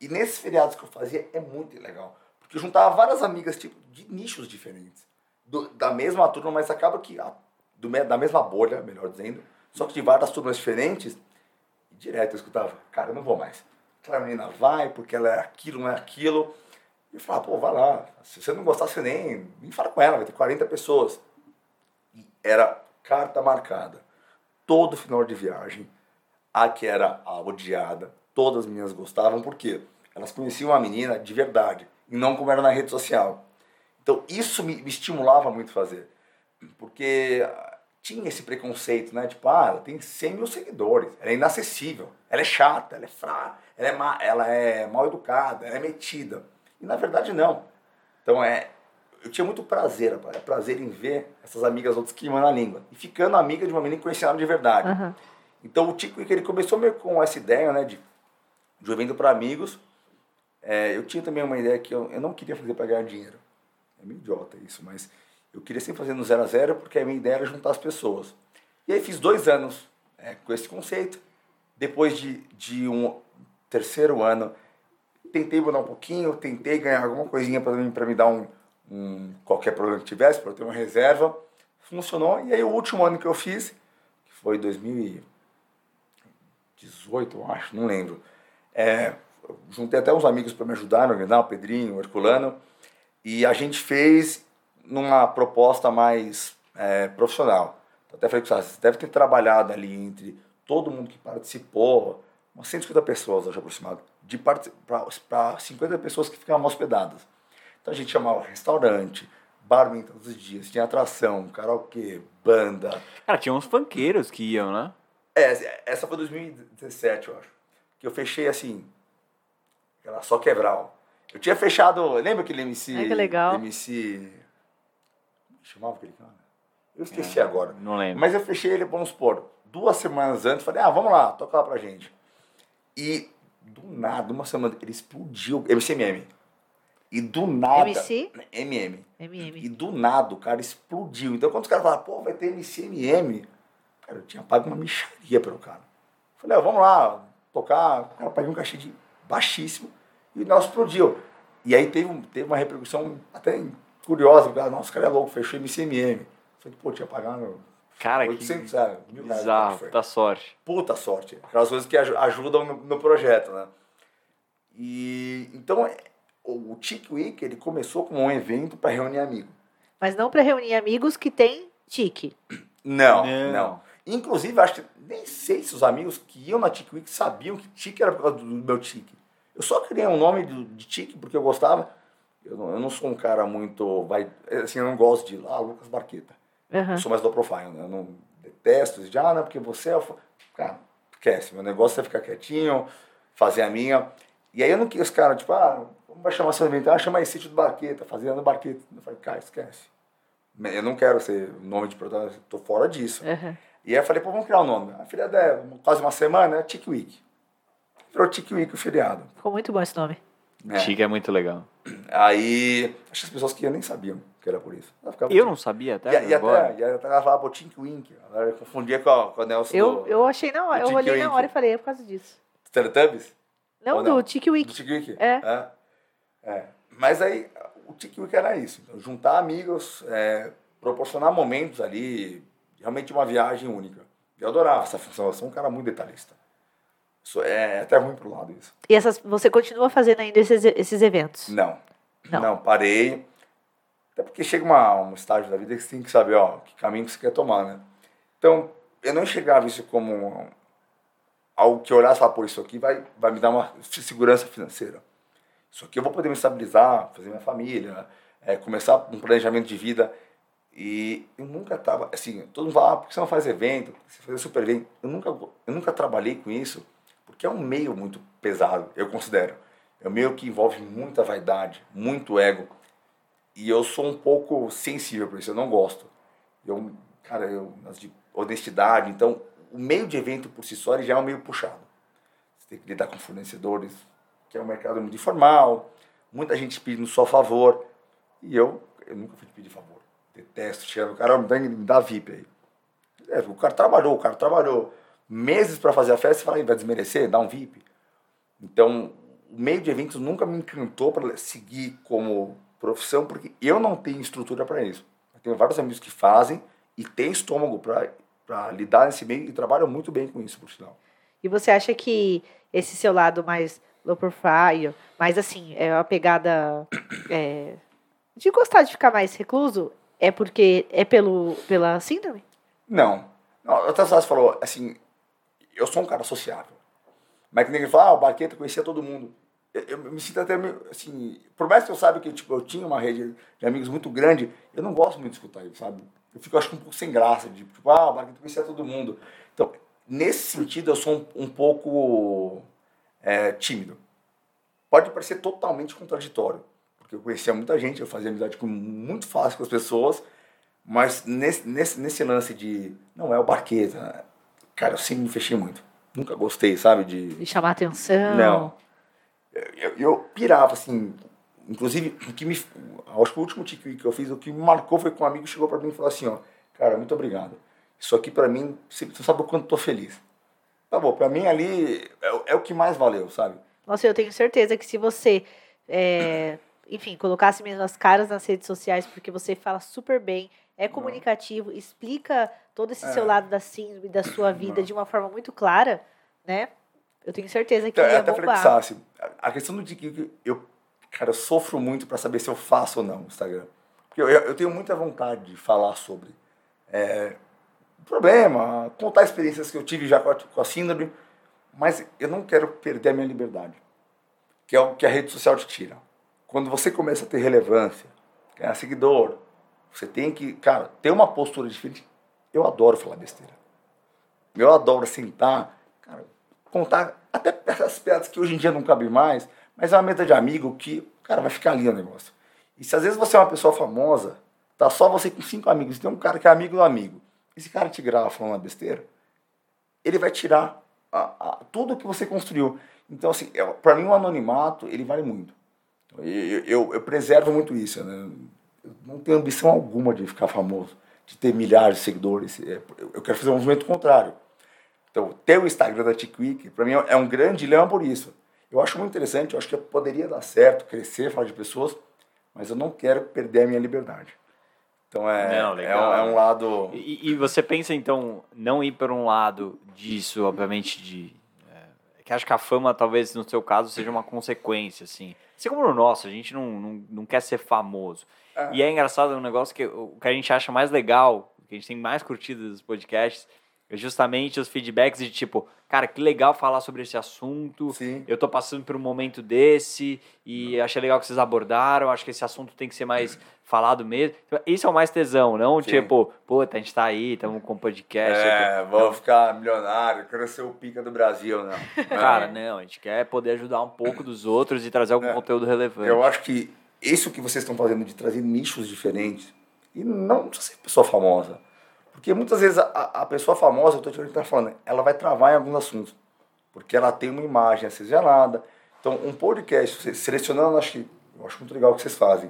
E nesses feriados que eu fazia é muito legal. Porque eu juntava várias amigas tipo, de nichos diferentes. Do- da mesma turma, mas acaba que. a- do, da mesma bolha, melhor dizendo. Só que de várias turmas diferentes. Direto eu escutava, cara, eu não vou mais. Aquela menina vai, porque ela é aquilo, não é aquilo. E eu falava, pô, vai lá. Se você não gostar, você nem, nem fala com ela, vai ter 40 pessoas. E era carta marcada. Todo final de viagem, a que era a odiada, todas as meninas gostavam, porque elas conheciam a menina de verdade, e não como era na rede social. Então isso me, me estimulava muito fazer, porque tinha esse preconceito, né? Tipo, ah, ela tem 100 mil seguidores, ela é inacessível, ela é chata, ela é fraca, ela é, má, ela é mal educada, ela é metida. E na verdade não. Então é, eu tinha muito prazer, é prazer em ver essas amigas outras queimando a língua e ficando amiga de uma menina que conhecia de verdade. Uhum. Então o Tico ele começou meio com essa ideia, né, de, de evento para amigos. É, eu tinha também uma ideia que eu, eu não queria fazer para ganhar dinheiro. É meio idiota isso, mas eu queria sempre fazer no zero a zero porque a minha ideia era juntar as pessoas. E aí fiz dois anos é, com esse conceito. Depois de, de um terceiro ano, tentei mudar um pouquinho, tentei ganhar alguma coisinha para mim, me dar um, um, qualquer problema que tivesse, para eu ter uma reserva. Funcionou. E aí o último ano que eu fiz, que foi 2018, eu acho, não lembro. É, juntei até uns amigos para me ajudar, no o Pedrinho, o Herculano, e a gente fez numa proposta mais é, profissional. Até falei que você deve ter trabalhado ali entre todo mundo que participou, umas 150 pessoas, acho aproximado, para 50 pessoas que ficavam hospedadas. Então a gente chamava restaurante, barman todos os dias, tinha atração, karaokê, banda. Cara, tinha uns funkeiros que iam, né? É, essa foi 2017, eu acho. Que eu fechei assim, era só quebral. Eu tinha fechado, lembra aquele MC? É que legal. MC. Como chamava aquele cara? Eu esqueci é, agora. Não lembro. Mas eu fechei ele, vamos supor, duas semanas antes, falei, ah, vamos lá, toca lá pra gente. E do nada, uma semana, ele explodiu. MCMM. E do nada. MC? MM. MM. E do nada o cara explodiu. Então quando os caras falaram, pô, vai ter MCMM. Cara, eu tinha pago uma micharia pelo cara. Falei, ó, vamos lá, tocar. O cara pagou um cachê de baixíssimo. E o nosso explodiu. E aí teve, teve uma repercussão até curiosa. Porque, nossa, o cara é louco, fechou MCMM. Falei, pô, tinha pagado. Cara, 800, que é, mil bizarro, puta sorte. Puta sorte. Aquelas coisas que ajudam no, no projeto, né? E então o Tic Week ele começou como um evento para reunir amigos. Mas não para reunir amigos que tem tique. Não, não, não. Inclusive, acho que nem sei se os amigos que iam na Tic Week sabiam que tique era por causa do meu tique. Eu só criei um nome de, de tique porque eu gostava. Eu não, eu não sou um cara muito. Vai, assim, eu não gosto de. Ah, Lucas Barqueta. Uhum. Eu sou mais low profile. Né? Eu não detesto. De, ah, não, porque você é. Cara, esquece. Meu negócio é ficar quietinho, fazer a minha. E aí eu não quis, cara, tipo, ah, como vai chamar seu evento? Ah, chama aí Sítio do Barqueta, Fazenda do Barqueta. Eu falei, cara, esquece. Eu não quero ser nome de protagonista, tô fora disso. Uhum. E aí eu falei, pô, vamos criar um nome. A filha é quase uma semana, é Tic Week. Virou Tic Week o feriado. Ficou muito bom esse nome. É. Tic é muito legal. Aí, acho que as pessoas que iam nem sabiam que era por isso. Eu não sabia até e, agora. E, até, e até falava, pô, Tink Wink. Eu confundia com a, com a Nelson Eu, do, eu achei na hora, eu olhei na hora e falei, é por causa disso. Teletubbies? Não, não, do Tiki Week. Do Tiki Week? É. é. é. Mas aí, o Tiki Week era isso. Então, juntar amigos, é, proporcionar momentos ali, realmente uma viagem única. Eu adorava essa função, eu sou um cara muito detalhista. Isso é até ruim pro lado isso. E essas, você continua fazendo ainda esses, esses eventos? Não. Não. Não, parei. Até porque chega uma, um estágio da vida que você tem que saber, ó, que caminho que você quer tomar, né? Então, eu não enxergava isso como algo que eu olhasse e falar, pô, isso aqui vai, vai me dar uma segurança financeira. Isso aqui eu vou poder me estabilizar, fazer minha família, é, começar um planejamento de vida. E eu nunca tava, assim, todo mundo fala, ah, por que você não faz evento? Você faz super evento? Eu nunca, eu nunca trabalhei com isso, porque é um meio muito pesado, eu considero. É um meio que envolve muita vaidade, muito ego. E eu sou um pouco sensível por isso, eu não gosto. Eu, cara, eu, de honestidade, então o meio de evento por si só já é um meio puxado. Você tem que lidar com fornecedores, que é um mercado muito informal, muita gente pedindo só favor. E eu, eu nunca fui pedir favor. Detesto, chega o cara, me dá VIP aí. É, o cara trabalhou, o cara trabalhou meses para fazer a festa e fala, vai desmerecer, dá um VIP. Então, o meio de eventos nunca me encantou para seguir como profissão, porque eu não tenho estrutura para isso. Eu tenho vários amigos que fazem e têm estômago para lidar nesse meio e trabalham muito bem com isso, por sinal. E você acha que esse seu lado mais low profile, mais assim, é uma pegada é, de gostar de ficar mais recluso, é porque é pelo, pela síndrome? Não. não até você falou, assim, eu sou um cara sociável. Mas que ninguém fala, ah, o Barqueta conhecia todo mundo. Eu, me sinto até meio, assim, por mais que eu saiba que tipo, eu tinha uma rede de amigos muito grande, eu não gosto muito de escutar isso, sabe? Eu fico, acho um pouco sem graça, de tipo, ah, o Barqueta conhecia todo mundo. Então, nesse sentido, eu sou um, um pouco é, tímido. Pode parecer totalmente contraditório, porque eu conhecia muita gente, eu fazia amizade com, muito fácil com as pessoas, mas nesse, nesse, nesse lance de, não, é o Barqueta, cara, eu sempre me fechei muito nunca gostei, sabe? De, de chamar atenção. Não. Eu, eu, pirava, assim. Inclusive, o que me. Acho que o último tique que eu fiz, o que me marcou foi que um amigo chegou para mim e falou assim: ó, cara, muito obrigado. Isso aqui para mim, você sabe o quanto tô feliz. Tá bom, para mim ali é, é, o que mais valeu, sabe? Nossa, eu tenho certeza que se você. É, enfim, colocasse mesmo as caras nas redes sociais, porque você fala super bem, é comunicativo, Não. explica todo esse é. seu lado da síndrome, da sua vida Não. de uma forma muito clara, né? Eu tenho certeza que então, ia até bombar. falei que, a questão do TikTok, eu, cara, eu sofro muito para saber se eu faço ou não no Instagram. Porque eu, eu tenho muita vontade de falar sobre é, problema, contar experiências que eu tive já com a, com a síndrome, mas eu não quero perder a minha liberdade, que é o que a rede social te tira. Quando você começa a ter relevância, ganhar seguidor, você tem que, cara, ter uma postura diferente. Eu adoro falar besteira. Eu adoro sentar, cara, contar até essas piadas que hoje em dia não cabem mais, mas é uma mesa de amigo que, cara, vai ficar ali o negócio. E se às vezes você é uma pessoa famosa, tá só você com cinco amigos, tem um cara que é amigo do amigo, esse cara te grava falando uma besteira, ele vai tirar a, a, tudo que você construiu. Então, assim, é, para mim o anonimato, ele vale muito. Eu, eu, eu preservo muito isso, né? Eu não tenho ambição alguma de ficar famoso, de ter milhares de seguidores. É, eu quero fazer um movimento contrário. Então, ter o Instagram da TicWeek, para mim, é um grande dilema por isso. Eu acho muito interessante, eu acho que poderia dar certo, crescer, falar de pessoas, mas eu não quero perder a minha liberdade. Então é, não, é, um, é, um, lado. E, e, você pensa então não ir por um lado disso, obviamente, de. É, que acho que a fama, talvez no seu caso, seja uma consequência, assim. Assim como no nosso, a gente não, não, não quer ser famoso. É. E é engraçado um negócio que o que a gente acha mais legal, que a gente tem mais curtido dos podcasts, é justamente os feedbacks de tipo, cara, que legal falar sobre esse assunto. Sim. Eu tô passando por um momento desse e achei legal que vocês abordaram. Acho que esse assunto tem que ser mais falado mesmo. Isso é o mais tesão, não Sim. tipo, puta, a gente tá aí, estamos com podcast. É, tipo, vou ficar milionário, quero ser o pica do Brasil, não. Cara, não, a gente quer poder ajudar um pouco dos outros e trazer algum é. conteúdo relevante. Eu acho que isso que vocês estão fazendo de trazer nichos diferentes, e não precisa ser pessoa famosa porque muitas vezes a, a pessoa famosa, eu estou te falando, ela vai travar em alguns assuntos. Porque ela tem uma imagem a ser gerada. Então, um podcast, selecionando, acho que, eu acho muito legal o que vocês fazem.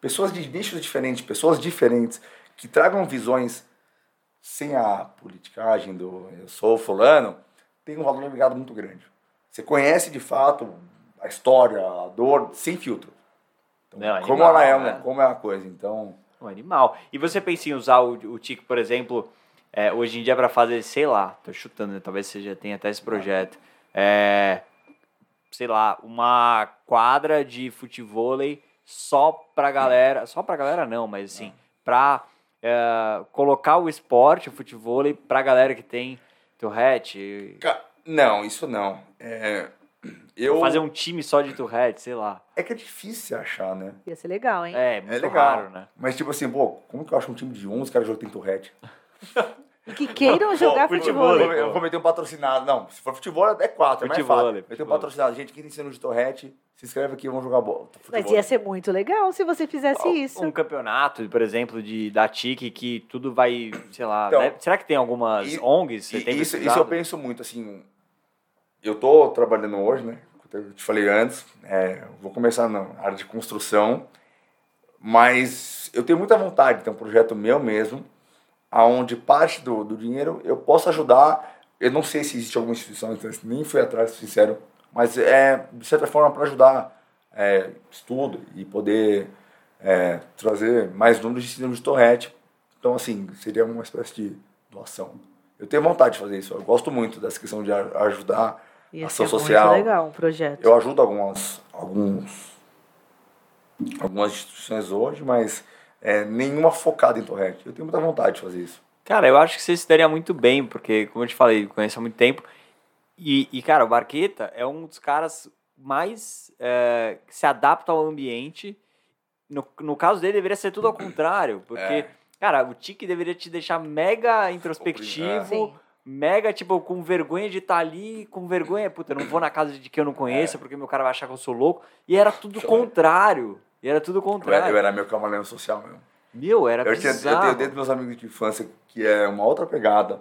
Pessoas de nichos diferentes, pessoas diferentes, que tragam visões sem a politicagem do eu sou fulano, tem um valor agregado muito grande. Você conhece de fato a história, a dor, sem filtro. Então, Não, como ela é, né? como é a coisa. Então, um animal. E você pensa em usar o, o Tico, por exemplo, é, hoje em dia para fazer, sei lá, tô chutando, né? talvez você já tenha até esse projeto. É, sei lá, uma quadra de futevôlei só pra galera, só pra galera não, mas assim, pra é, colocar o esporte, o futevôlei, pra galera que tem Tourette. Não, isso não. É, eu... fazer um time só de Tourette, sei lá. É que é difícil achar, né? Ia ser legal, hein? É, muito é legal. raro, né? Mas tipo assim, pô, como que eu acho um time de 11 caras jogam tem Tourette? que queiram jogar pô, futebol. futebol. Eu vou meter um patrocinado. Não, se for futebol é quatro, futebol, é mais fácil. Meter um patrocinado. Gente, quem tem ensino de Torrete, se inscreve aqui, vamos jogar bola. Futebol. Mas ia ser muito legal se você fizesse um, isso. Um campeonato, por exemplo, de, da TIC, que tudo vai, sei lá... Então, deve, será que tem algumas e, ONGs? Você tem isso, isso eu penso muito, assim... Eu tô trabalhando hoje, né? eu te falei antes, é, vou começar na área de construção, mas eu tenho muita vontade de ter um projeto meu mesmo, aonde parte do, do dinheiro eu posso ajudar. Eu não sei se existe alguma instituição, então, nem fui atrás, sincero, mas é de certa forma para ajudar é, estudo e poder é, trazer mais números de síndrome de Tourette. Então, assim, seria uma espécie de doação. Eu tenho vontade de fazer isso. Eu gosto muito dessa questão de ajudar Ia ação social. Muito legal um projeto. Eu ajudo algumas, alguns, algumas instituições hoje, mas é, nenhuma focada em Torrente. Eu tenho muita vontade de fazer isso. Cara, eu acho que você se daria muito bem, porque, como eu te falei, conheço há muito tempo. E, e cara, o Barqueta é um dos caras mais é, que se adapta ao ambiente. No, no caso dele, deveria ser tudo ao contrário, porque, é. cara, o Tique deveria te deixar mega introspectivo, mega, tipo, com vergonha de estar tá ali, com vergonha, puta, eu não vou na casa de quem eu não conheço, é. porque meu cara vai achar que eu sou louco. E era tudo o contrário. E era tudo o contrário. Eu era meu camaleão social mesmo. Meu, era eu, tinha, eu tenho dentro dos meus amigos de infância, que é uma outra pegada.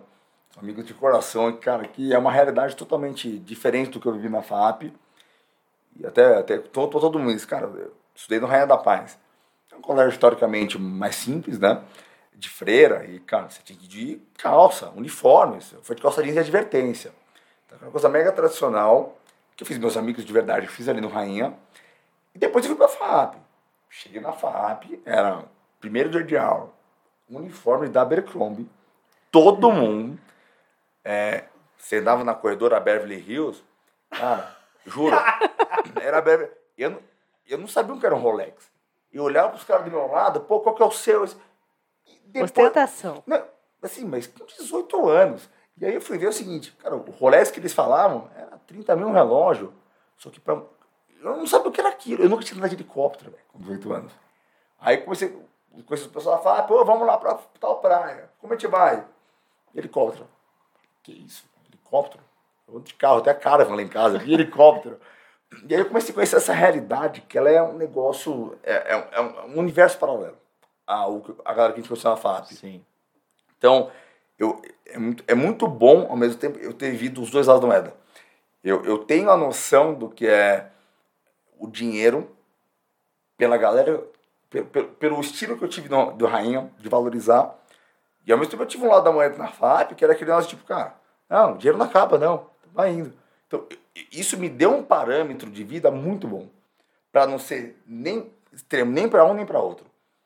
Amigos de coração, cara, que é uma realidade totalmente diferente do que eu vivi na FAP. E até, até todo, todo mundo, cara, eu estudei no Rainha da Paz. É um colégio historicamente mais simples, né? De freira, e, cara, você tinha que ir de calça, uniforme. Foi de calça jeans e advertência. Então, uma coisa mega tradicional, que eu fiz meus amigos de verdade, fiz ali no Rainha. E depois eu fui pra FAP. Cheguei na FAP, era primeiro dia de aula, uniforme da Abercrombie, todo mundo. É, você andava na corredora Beverly Hills, cara, juro, era Beverly eu, eu não sabia o que era um Rolex. Eu olhava para os caras do meu lado, pô, qual que é o seu? Depois, Ostentação. Não, assim, mas com 18 anos. E aí eu fui ver o seguinte, cara, o Rolex que eles falavam era 30 mil um relógio. Só que pra, eu não sabia o que era aquilo. Eu nunca tinha andado de helicóptero, véio, com 18 anos. Aí comecei, conheço o pessoal falar, pô, vamos lá para tal praia. Como a gente vai? Helicóptero. Que isso? Helicóptero? Eu de carro, até a cara lá em casa, de helicóptero. E aí eu comecei a conhecer essa realidade, que ela é um negócio, é, é, é um universo paralelo a, a galera que a gente conheceu na FAP. Sim. Então, eu, é, muito, é muito bom, ao mesmo tempo, eu ter vivido os dois lados da moeda. Eu, eu tenho a noção do que é o dinheiro pela galera pelo, pelo estilo que eu tive no, do Rainha, de valorizar. E ao mesmo tempo eu tive um lado da moeda na FAP, que era aquele negócio tipo, cara, não, o dinheiro não acaba, não, vai indo. Então, isso me deu um parâmetro de vida muito bom, para não ser nem extremo, nem para um nem para outro.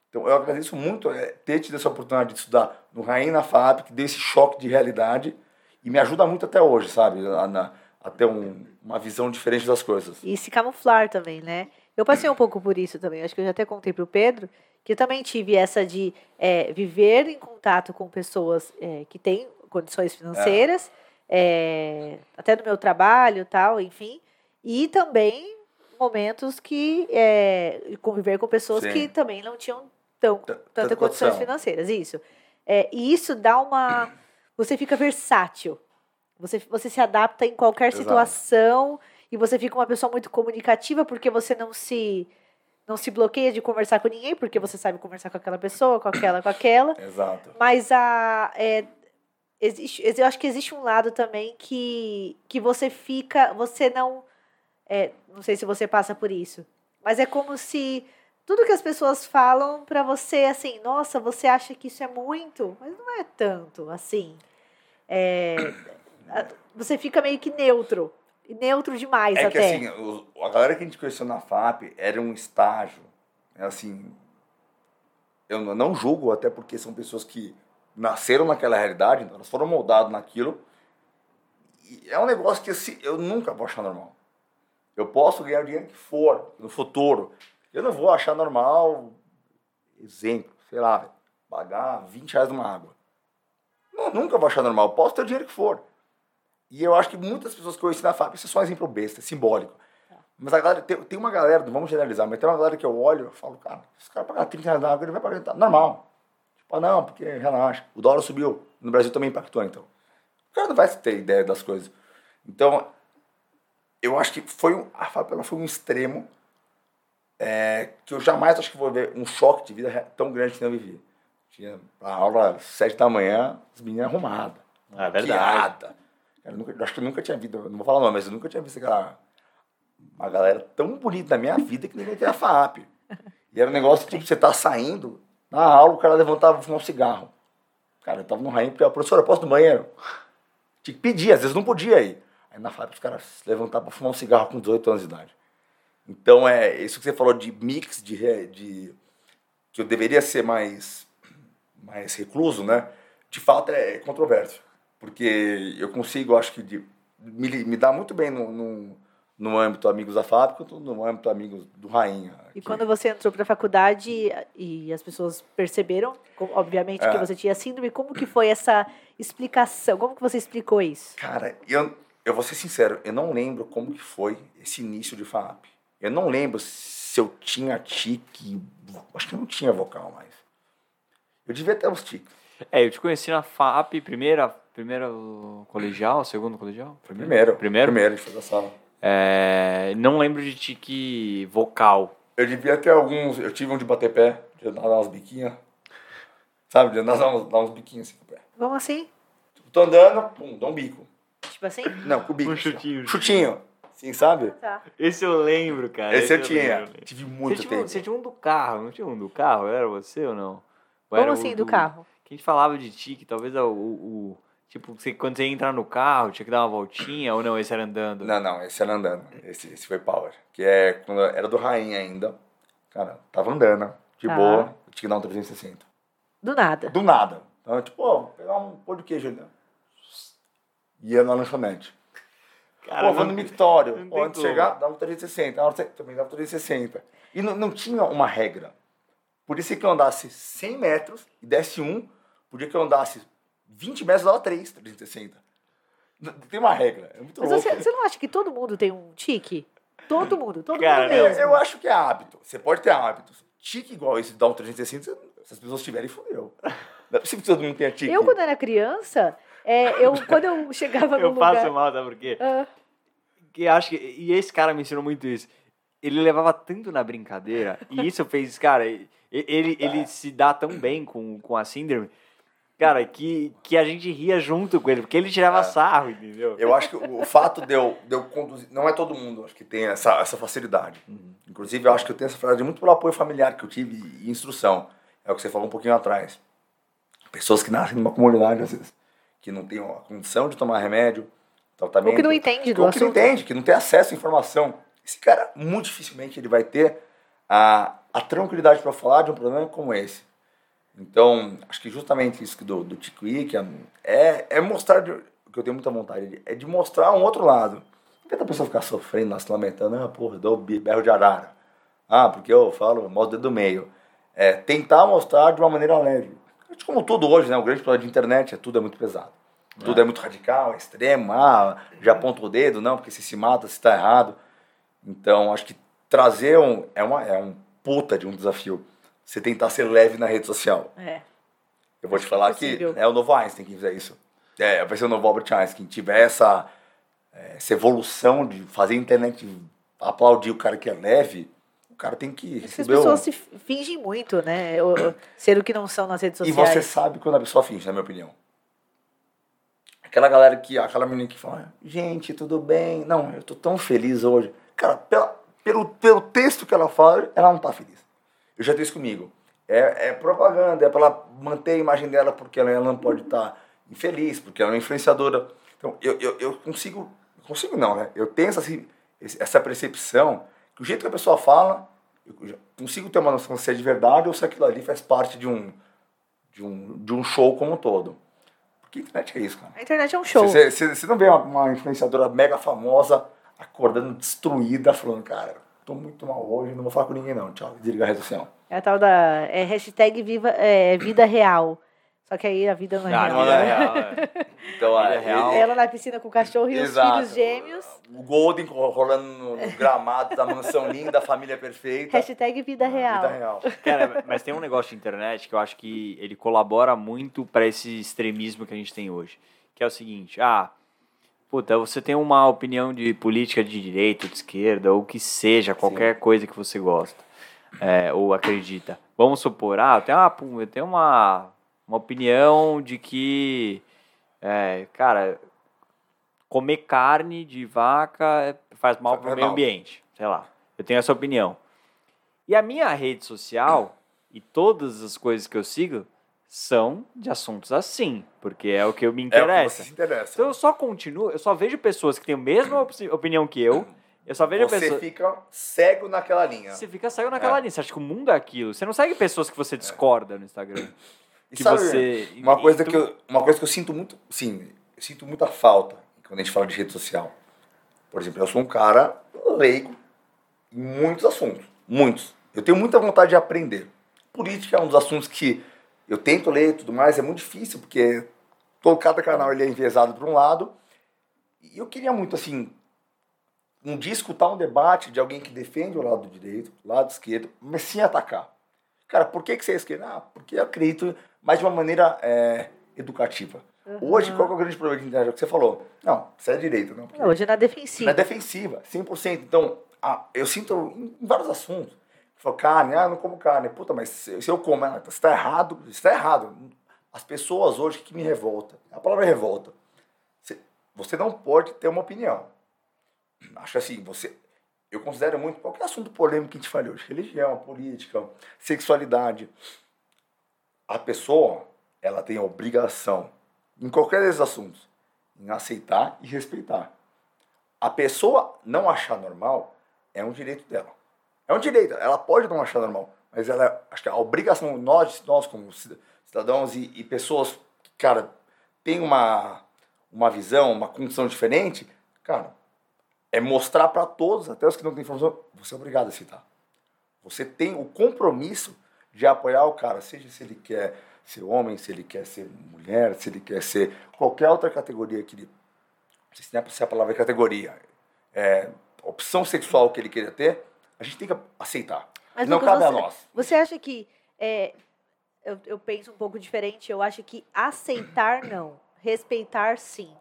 Então, eu agradeço muito é, ter tido essa oportunidade de estudar no Rainha na FAP, que deu esse choque de realidade, e me ajuda muito até hoje, sabe, a, na, a ter um, uma visão diferente das coisas. E se camuflar também, né? Eu passei um pouco por isso também. Acho que eu já até contei para o Pedro que eu também tive essa de é, viver em contato com pessoas é, que têm condições financeiras, é. até no meu trabalho tal, enfim. E também momentos que conviver com pessoas Sim. que também não tinham tão, tanta condições financeiras. Isso. É, e isso dá uma. Você fica versátil. Você, você se adapta em qualquer Exato. situação e você fica uma pessoa muito comunicativa porque você não se não se bloqueia de conversar com ninguém porque você sabe conversar com aquela pessoa, com aquela, com aquela. Exato. Mas a é, existe, eu acho que existe um lado também que que você fica, você não é, não sei se você passa por isso, mas é como se tudo que as pessoas falam para você assim, nossa, você acha que isso é muito, mas não é tanto assim. É, você fica meio que neutro neutro demais é até. É que assim, a galera que a gente conheceu na FAP era um estágio, é assim, eu não julgo, até porque são pessoas que nasceram naquela realidade, então elas foram moldadas naquilo. E é um negócio que assim, eu nunca vou achar normal. Eu posso ganhar o dinheiro que for no futuro. Eu não vou achar normal, exemplo, sei lá, pagar 20 reais numa água. Não, nunca vou achar normal. Posso ter o dinheiro que for. E eu acho que muitas pessoas que eu conheci na fábrica, isso é só um exemplo besta, simbólico. Tá. Mas a galera, tem, tem uma galera, não vamos generalizar, mas tem uma galera que eu olho e falo, cara, se o cara pagar 30 reais na água, ele vai pagar, tá normal. Tipo, ah, não, porque relaxa, o dólar subiu, no Brasil também impactou, então. O cara não vai ter ideia das coisas. Então, eu acho que foi um, a fábrica foi um extremo é, que eu jamais acho que vou ver um choque de vida tão grande que eu vivi. Tinha a aula às sete da manhã, as meninas arrumadas. É verdade. Eu, nunca, eu acho que eu nunca tinha visto, não vou falar nome, mas eu nunca tinha visto aquela. Uma galera tão bonita na minha vida que ninguém tem a FAP. E era um negócio tipo, você tá saindo, na aula o cara levantava fumar um cigarro. Cara, eu tava no rainho, porque professora, posso no banheiro? Tinha que pedir, às vezes não podia ir. Aí na FAP os caras levantavam pra fumar um cigarro com 18 anos de idade. Então é isso que você falou de mix, de, de que eu deveria ser mais, mais recluso, né? De fato é controverso porque eu consigo, acho que, de, me, me dar muito bem no, no, no âmbito amigos da fábrica, quanto no âmbito amigos do Rainha. E quando você entrou para a faculdade e as pessoas perceberam, obviamente, é. que você tinha síndrome, como que foi essa explicação? Como que você explicou isso? Cara, eu, eu vou ser sincero, eu não lembro como que foi esse início de FAP. Eu não lembro se eu tinha tique, acho que eu não tinha vocal mais. Eu devia ter uns tiques. É, eu te conheci na FAP, primeira, primeiro colegial, segundo colegial? Primeiro. Primeiro? Primeiro, de da sala. É, não lembro de tique vocal. Eu devia ter alguns, eu tive um de bater pé, de dar umas biquinhas. Sabe, de andar dar uns, dar uns biquinhos assim com o pé. Como assim? Tipo, tô andando, pum, dá um bico. Tipo assim? Não, com o bico. Um chutinho. Assim, chutinho. Sim, sabe? Tá. Esse eu lembro, cara. Esse, esse eu, eu tinha. Lembro. Tive muito você tempo. Tinha, você tinha um do carro, não tinha um do carro? Era você ou não? Ou Como assim, do, do, carro? Que a gente falava de tique, talvez o, o, Tipo, você, quando você entrar no carro, tinha que dar uma voltinha, ou não, esse era andando? Não, não, esse era andando. Esse, esse foi Power. Que é quando era do Rainha ainda. Cara, tava andando, de tá. boa, eu tinha que dar um 360. Do nada. Do nada. Então, tipo, ó, pegar um pão de queijo ali. Ia na lanchonete. Cara, pô, vou no mictório. Antes de chegar, dava um 360. Na hora também dava um 360. E não, não tinha uma regra. Por isso que eu andasse 100 metros e desse um, podia que eu andasse 20 metros dava 3, 360. Tem uma regra. É muito Mas louco. Você, você não acha que todo mundo tem um tique? Todo mundo, todo Cara, mundo mesmo. Eu, eu acho que é hábito. Você pode ter hábitos. Tique igual esse, dá um 360, se as pessoas tiverem, fodeu. Não é possível que todo mundo tenha tique. Eu, quando era criança, é, eu, quando eu chegava no eu lugar... Eu faço mal, sabe por quê? Ah. Que acho que, e esse cara me ensinou muito isso. Ele levava tanto na brincadeira, e isso fez, cara, ele, ele, ele se dá tão bem com, com a síndrome, Cara, que, que a gente ria junto com ele, porque ele tirava é. sarro, entendeu? Eu acho que o, fato de eu, de eu conduzir. Não é todo mundo acho que tem essa, essa facilidade. Uhum. Inclusive, eu acho que eu tenho essa facilidade muito pelo apoio familiar que eu tive e instrução. É o que você falou um pouquinho atrás. Pessoas que nascem numa comunidade, às vezes, que não tem a condição de tomar remédio, tratamento. Ou que não entende do Ou assunto. que não entende, que não tem acesso à informação. Esse cara, muito dificilmente, ele vai ter a, a tranquilidade para falar de um problema como esse. Então, acho que justamente isso do, do Tico é, é mostrar, de, o que eu tenho muita vontade, é de mostrar um outro lado. Não a pessoa ficar sofrendo, se lamentando, ah, porra, dou berro de arara. Ah, porque eu falo, mostro dedo do meio. É, tentar mostrar de uma maneira leve. Como tudo hoje, né? O grande problema de internet é tudo é muito pesado. Tudo é, é muito radical, é extremo. Ah, já aponta o dedo, não, porque se se mata, se está errado. Então, acho que trazer um, é, uma, é um puta de um desafio você tentar ser leve na rede social. É. Eu vou te falar é que é o novo Einstein que fizer isso. É, vai ser o novo Albert Einstein. Quem tiver essa, é, essa evolução de fazer a internet aplaudir o cara que é leve, o cara tem que As pessoas um... se fingem muito, né? Ser o que não são nas redes sociais. E você sabe quando a pessoa finge, na minha opinião. Aquela galera que, aquela menina que fala, gente, tudo bem? Não, eu tô tão feliz hoje. Cara, pela, pelo, pelo texto que ela fala, ela não tá feliz. Eu já isso comigo. É, é propaganda, é para ela manter a imagem dela porque ela, ela não pode estar tá infeliz, porque ela é uma influenciadora. Então, eu, eu, eu consigo, consigo não, né? Eu tenho essa, essa percepção que o jeito que a pessoa fala, eu consigo ter uma noção se é de verdade ou se aquilo ali faz parte de um, de um, de um show como um todo. Porque a internet é isso, cara. A internet é um show. Você, não vê uma, uma influenciadora mega famosa acordando destruída, falando, cara, tô muito mal hoje, não vou falar com ninguém não, tchau, desliga a rede social. É a tal da é, hashtag viva, é, vida real. Só que aí a vida não é real. Não, é real. É. Então, é real. Ela na piscina com o cachorro e Exato. os filhos gêmeos. O Golden rolando no gramado da mansão linda, a família perfeita. Hashtag vida real. Vida real. Cara, mas tem um negócio de internet que eu acho que ele colabora muito para esse extremismo que a gente tem hoje. Que é o seguinte, ah, Puta, você tem uma opinião de política de direita, de esquerda, ou que seja, qualquer Sim. coisa que você gosta é, ou acredita. Vamos supor, ah, eu tenho uma, eu tenho uma, uma opinião de que, é, cara, comer carne de vaca faz mal para o meio ambiente. Sei lá, eu tenho essa opinião. E a minha rede social e todas as coisas que eu sigo são de assuntos assim, porque é o que eu me interessa. É o que interessa. Então eu só continuo, eu só vejo pessoas que têm a mesma opinião que eu, eu só vejo você pessoas. Você fica cego naquela linha. Você fica cego naquela é. linha. Você acha que o mundo é aquilo. Você não segue pessoas que você é. discorda no Instagram. Que sabe, você. Uma coisa, que eu, uma coisa que eu sinto muito. Sim, eu sinto muita falta quando a gente fala de rede social. Por exemplo, eu sou um cara leigo em muitos assuntos. Muitos. Eu tenho muita vontade de aprender. Política é um dos assuntos que eu tento ler e tudo mais, é muito difícil, porque todo, cada canal ele é enviesado para um lado. E eu queria muito, assim, um dia escutar um debate de alguém que defende o lado direito, o lado esquerdo, mas sem atacar. Cara, por que, que você é esquerda? Ah, porque eu acredito mais de uma maneira é, educativa. Uhum. Hoje, qual é o grande problema de internet? É o que você falou. Não, você é direito. Não, Hoje é na defensiva. Na defensiva, 100%. Então, ah, eu sinto em vários assuntos. Falou, carne, ah, não como carne. Puta, mas se, se eu como, ah, você está errado, está errado. As pessoas hoje que me revolta, a palavra é revolta. Você, você não pode ter uma opinião. Acho assim, você, eu considero muito qualquer assunto polêmico que a gente fale hoje, religião, política, sexualidade. A pessoa, ela tem a obrigação em qualquer desses assuntos, em aceitar e respeitar. A pessoa não achar normal é um direito dela. É um direito, ela pode não achar normal, mas ela, acho que a obrigação, nós, nós como cidadãos e, e pessoas que, cara, tem uma, uma visão, uma condição diferente, cara, é mostrar para todos, até os que não têm informação, você é obrigado a aceitar. Você tem o compromisso de apoiar o cara, seja se ele quer ser homem, se ele quer ser mulher, se ele quer ser qualquer outra categoria que ele. Não sei se não é se a palavra é categoria. É, opção sexual que ele queira ter, a gente tem que aceitar. Mas, não cabe você, a nós. Você acha que. É, eu, eu penso um pouco diferente. Eu acho que aceitar não, respeitar sim.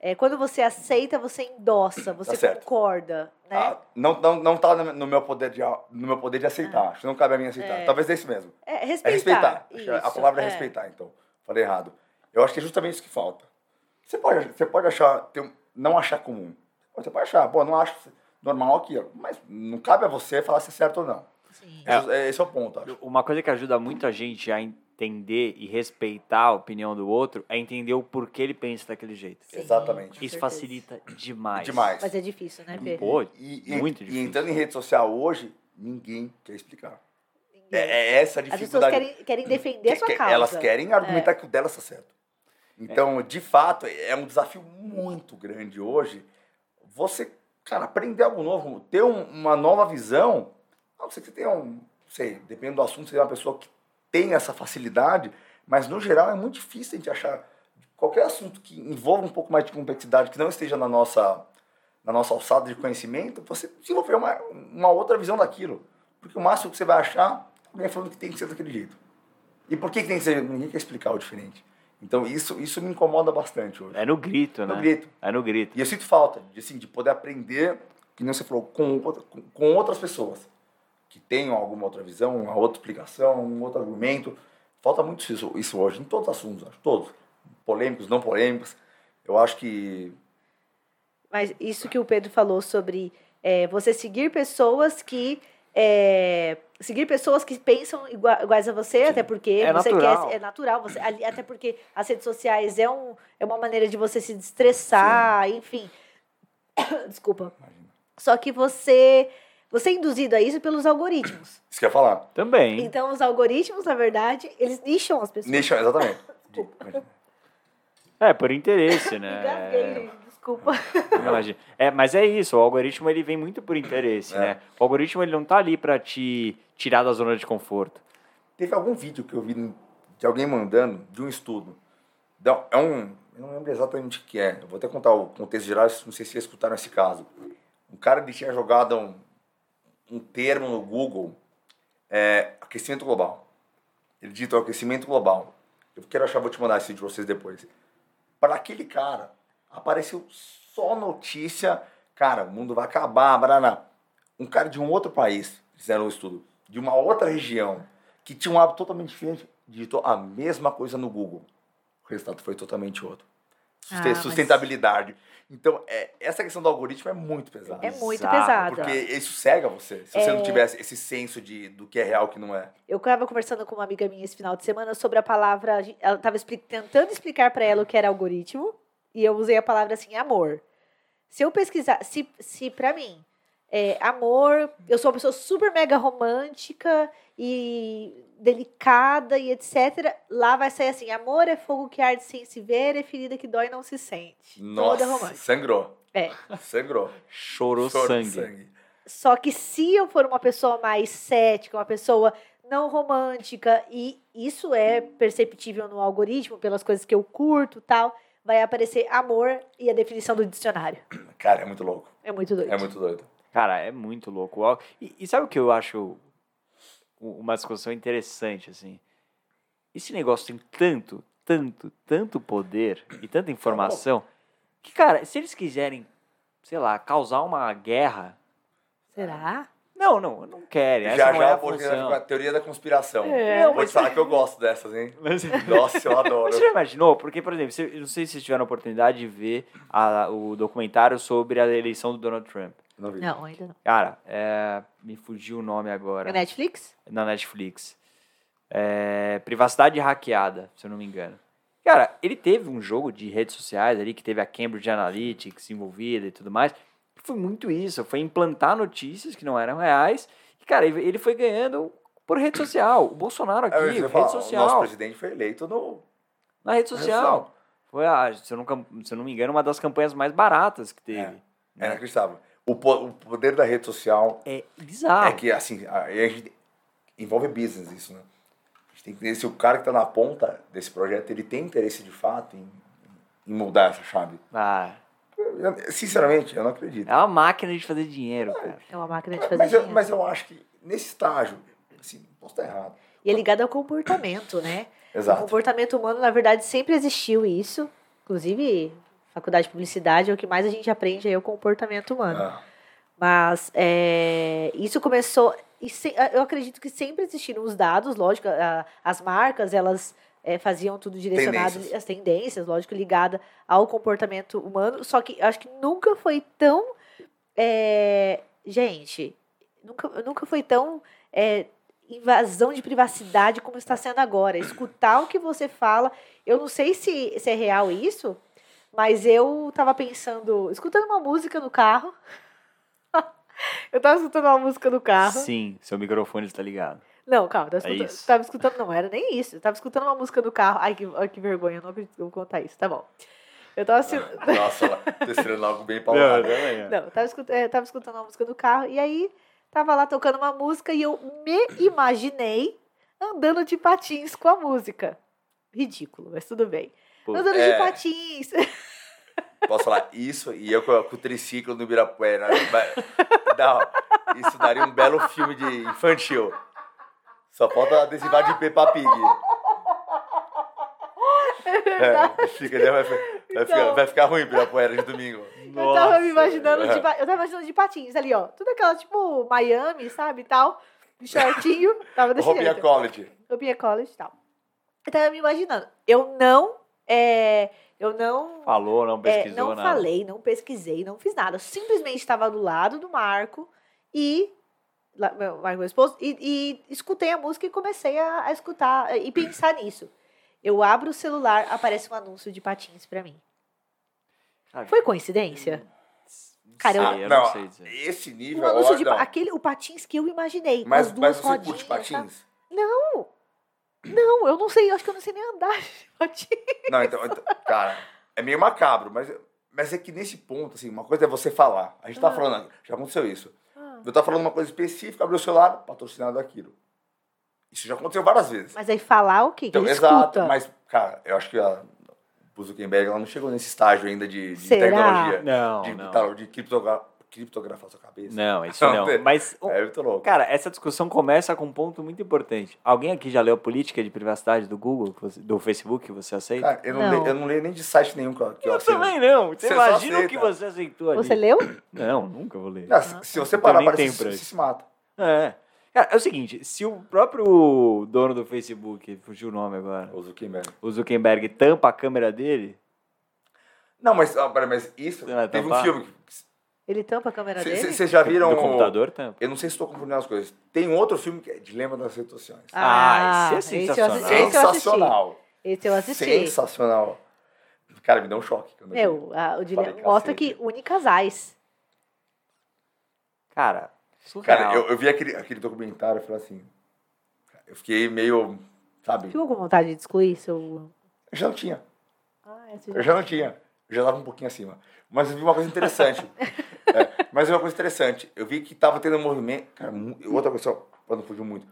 É, quando você aceita, você endossa, você tá concorda, né? Ah, não, não, não tá no meu poder de, no meu poder de aceitar. Ah. Acho que não cabe a mim aceitar. É. Talvez é isso mesmo. É respeitar. É respeitar. a palavra é, é respeitar, então. Falei errado. Eu acho que é justamente isso que falta. Você pode, você pode achar, ter, não achar comum. Você pode achar, pô, não acho normal aqui, mas não cabe a você falar se é certo ou não. Sim. É, esse é o ponto. Acho. Uma coisa que ajuda muito a gente a entender e respeitar a opinião do outro é entender o porquê ele pensa daquele jeito. Sim, Exatamente. Isso facilita demais. Demais. Mas é difícil, né, Pedro? Pô, e, muito difícil. E entrando em rede social hoje, ninguém quer explicar. É, é, essa a dificuldade. As pessoas querem, querem defender a sua causa. Elas querem argumentar é. que o dela está certo. Então, é. de fato, é um desafio muito grande hoje você, cara, aprender algo novo, ter um, uma nova visão. Não sei que você tenha um, não sei, dependendo do assunto, você é uma pessoa que tem essa facilidade, mas no geral é muito difícil a gente achar qualquer assunto que envolva um pouco mais de complexidade, que não esteja na nossa, na nossa alçada de conhecimento, você desenvolver uma, uma outra visão daquilo. Porque o máximo que você vai achar, alguém falando que tem que ser daquele jeito. E por que, que tem que ser? Ninguém quer explicar o diferente. Então isso, isso me incomoda bastante hoje. É no grito, né? No grito. É no grito. E eu sinto falta de, assim, de poder aprender, que nem você falou, com, com outras pessoas que tenham alguma outra visão, uma outra explicação, um outro argumento. Falta muito isso, isso hoje, em todos os assuntos, acho, todos. Polêmicos, não polêmicos. Eu acho que. Mas isso que o Pedro falou sobre é, você seguir pessoas que. É, seguir pessoas que pensam iguais a você, Sim. até porque é você natural. quer. É natural, você, até porque as redes sociais é, um, é uma maneira de você se destressar, Sim. enfim. Desculpa. Imagina. Só que você você é induzido a isso pelos algoritmos. Isso quer falar? Também. Então, os algoritmos, na verdade, eles nicham as pessoas. Nicham, exatamente. é, por interesse, né? Desculpa. Imagina. É, mas é isso, o algoritmo ele vem muito por interesse, é. né? O algoritmo ele não tá ali para te tirar da zona de conforto. Teve algum vídeo que eu vi de alguém mandando de um estudo. É um, eu não lembro exatamente o que é. Eu vou até contar o contexto geral, não sei se vocês escutaram esse caso. Um cara ele tinha jogado um, um termo no Google, é, aquecimento global. Ele digitou aquecimento global. Eu quero achar, vou te mandar esse pra vocês depois. Para aquele cara, apareceu só notícia, cara, o mundo vai acabar, baraná. Um cara de um outro país, fizeram um estudo, de uma outra região, que tinha um hábito totalmente diferente, digitou a mesma coisa no Google. O resultado foi totalmente outro. Ah, Sustentabilidade. Mas... Então, é, essa questão do algoritmo é muito pesada. É muito pesada. Porque isso cega você, se é... você não tivesse esse senso de, do que é real e que não é. Eu estava conversando com uma amiga minha esse final de semana sobre a palavra. Ela estava tentando explicar para ela o que era algoritmo, e eu usei a palavra assim, amor. Se eu pesquisar, se, se para mim, é, amor, eu sou uma pessoa super mega romântica e delicada e etc. Lá vai sair assim: amor é fogo que arde sem se ver, é ferida que dói e não se sente. Nossa, sangrou. É. Sangrou. Chorou Choro de sangue. Só que se eu for uma pessoa mais cética, uma pessoa não romântica, e isso é perceptível no algoritmo, pelas coisas que eu curto tal, vai aparecer amor e a definição do dicionário. Cara, é muito louco. É muito doido. É muito doido. Cara, é muito louco. E, e sabe o que eu acho uma discussão interessante, assim? Esse negócio tem tanto, tanto, tanto poder e tanta informação que, cara, se eles quiserem, sei lá, causar uma guerra. Será? Não, não, não querem. Essa Já não já é a oportunidade com a teoria da conspiração. É, Vou te falar que eu gosto dessas, hein? Mas, Nossa, eu adoro. Você já imaginou? Porque, por exemplo, você- eu não sei se vocês tiveram a oportunidade de ver a- o documentário sobre a eleição do Donald Trump. Não vi. Não, ainda não. Cara, é, me fugiu o nome agora. É Netflix? na Netflix. É, privacidade hackeada, se eu não me engano. Cara, ele teve um jogo de redes sociais ali que teve a Cambridge Analytics envolvida e tudo mais. Foi muito isso, foi implantar notícias que não eram reais. E, cara, ele ele foi ganhando por rede social. O Bolsonaro aqui, É, eu ia rede falar, O social. nosso presidente foi eleito no. Na rede social. Foi, a, se, eu não, se eu não me engano, uma das campanhas mais baratas que teve. É. É né? inacreditável. O, po- o poder da rede social É bizarro. é que, assim, a, a gente envolve business isso, né? A gente tem que entender se o cara que tá na ponta desse projeto, ele tem interesse de fato em, em mudar essa chave. Ah, Eu- sinceramente, eu não acredito. é uma máquina de fazer dinheiro, cara. É uma máquina de fazer Mas eu, dinheiro. mas eu acho que nesse estágio, assim, posso estar errado. E é ligado ao comportamento, né? O Exato. comportamento humano, na verdade, sempre existiu isso. Inclusive, faculdade de publicidade é o que mais a gente aprende aí, é o comportamento humano. Ah, Mas é, isso começou. Se- eu acredito que sempre existiram os dados, lógico, a- as marcas, elas é, faziam tudo direcionado, Tendências. as tendências, lógico, ligada ao comportamento humano. Só que acho que nunca foi tão. é, gente, nunca, nunca foi tão. é, invasão de privacidade como está sendo agora. Escutar o que você fala. Eu não sei se, se é real isso, mas eu tava pensando, escutando uma música no carro. eu tava escutando uma música no carro. Sim, seu microfone está ligado. Não, calma, tava É escutando, isso. tava escutando, não era nem isso. Eu tava escutando uma música no carro. Ai, que, ai, que vergonha, eu não acredito que eu vou contar isso. Tá bom. Eu tava assim, nossa, ela tá esperando algo bem paulado. não, eu tava, escutando, eu tava escutando uma música no carro e aí tava lá tocando uma música e eu me imaginei andando de patins com a música. Ridículo, mas tudo bem. Pô, Andando é. de patins. Posso falar isso e eu com, com o triciclo no Ibirapuera. Vai- Não, isso daria um belo filme de infantil. Só falta adesivar de Peppa Pig. É, fica, vai, vai, ficar, Então. vai ficar ruim Ibirapuera de domingo. Eu tava me imaginando de, pa- eu tava imaginando de patins ali, ó. Tudo aquela, tipo, Miami, sabe, tal. De shortinho. Tava desse Roupinha jeito. college. Roupinha college e tal. Eu tava me imaginando. Eu não, é, eu não, Falou, não é, pesquisou não nada. falei, não pesquisei, não fiz nada. Eu simplesmente estava do lado do Marco e meu, Marco, meu esposo, e, e escutei a música e comecei a, a escutar e pensar nisso. Eu abro o celular, aparece um anúncio de patins pra mim. Cara, Foi coincidência? não Cara, eu- sei, eu não, não sei dizer. esse Um nível. anúncio olha, de não. aquele, o patins que eu imaginei, com Mas, as duas mas você rodinhas. curte patins? Não, não, eu não sei, eu acho que eu não sei nem andar de. Não, então, então, cara, é meio macabro, mas, mas é que nesse ponto, assim, uma coisa é você falar. A gente tá Ah. falando, já aconteceu isso. Ah. Eu tava falando uma coisa específica, abriu o celular, patrocinado aquilo. Isso já aconteceu várias vezes. Mas aí falar o quê? Que Então, ele exato, escuta. mas, cara, eu acho que a o Zuckerberg ela não chegou nesse estágio ainda de, de Será? tecnologia. Não, de, não. tal- de criptogra- criptografar sua cabeça. Não, isso não. Mas, o- É muito louco. cara, essa discussão começa com um ponto muito importante. Alguém aqui já leu a política de privacidade do Google, que do Facebook, que você aceita? Cara, eu, não Não. Leio, eu não leio nem de site nenhum que eu, que eu eu também não. Você Você imagina o que você aceitou ali. Você leu? Não, nunca vou ler. Não, se, se você parar pra você isso. se mata. É. Cara, é o seguinte, se o próprio dono do Facebook, fugiu o nome agora, O Zuckerberg. o Zuckerberg tampa a câmera dele, Não, mas, mas isso. Vai teve um tampar? filme. Ele tampa a câmera dele? Vocês já viram. do o- computador tampa. Eu não sei se estou confundindo as coisas. Tem um outro filme que é Dilema das Redes Sociais. Ah, esse é eu sensacional. assisti- esse eu assisti. Sensacional. Esse eu assisti. Sensacional. Cara, me deu um choque. quando eu vi. Meu, a- o dilema Falei, mostra cacete. que une casais. Cara, surreal. Cara, eu, eu vi aquele, aquele documentário e falei assim. Eu fiquei meio. Sabe? Ficou com vontade de excluir seu... Eu já não tinha. Ah, esse Eu já não tinha. Eu já estava um pouquinho acima. Mas eu vi uma coisa interessante. é, mas eu vi uma coisa interessante. Eu vi que estava tendo um movimento. Cara, outra coisa, para não fugir muito.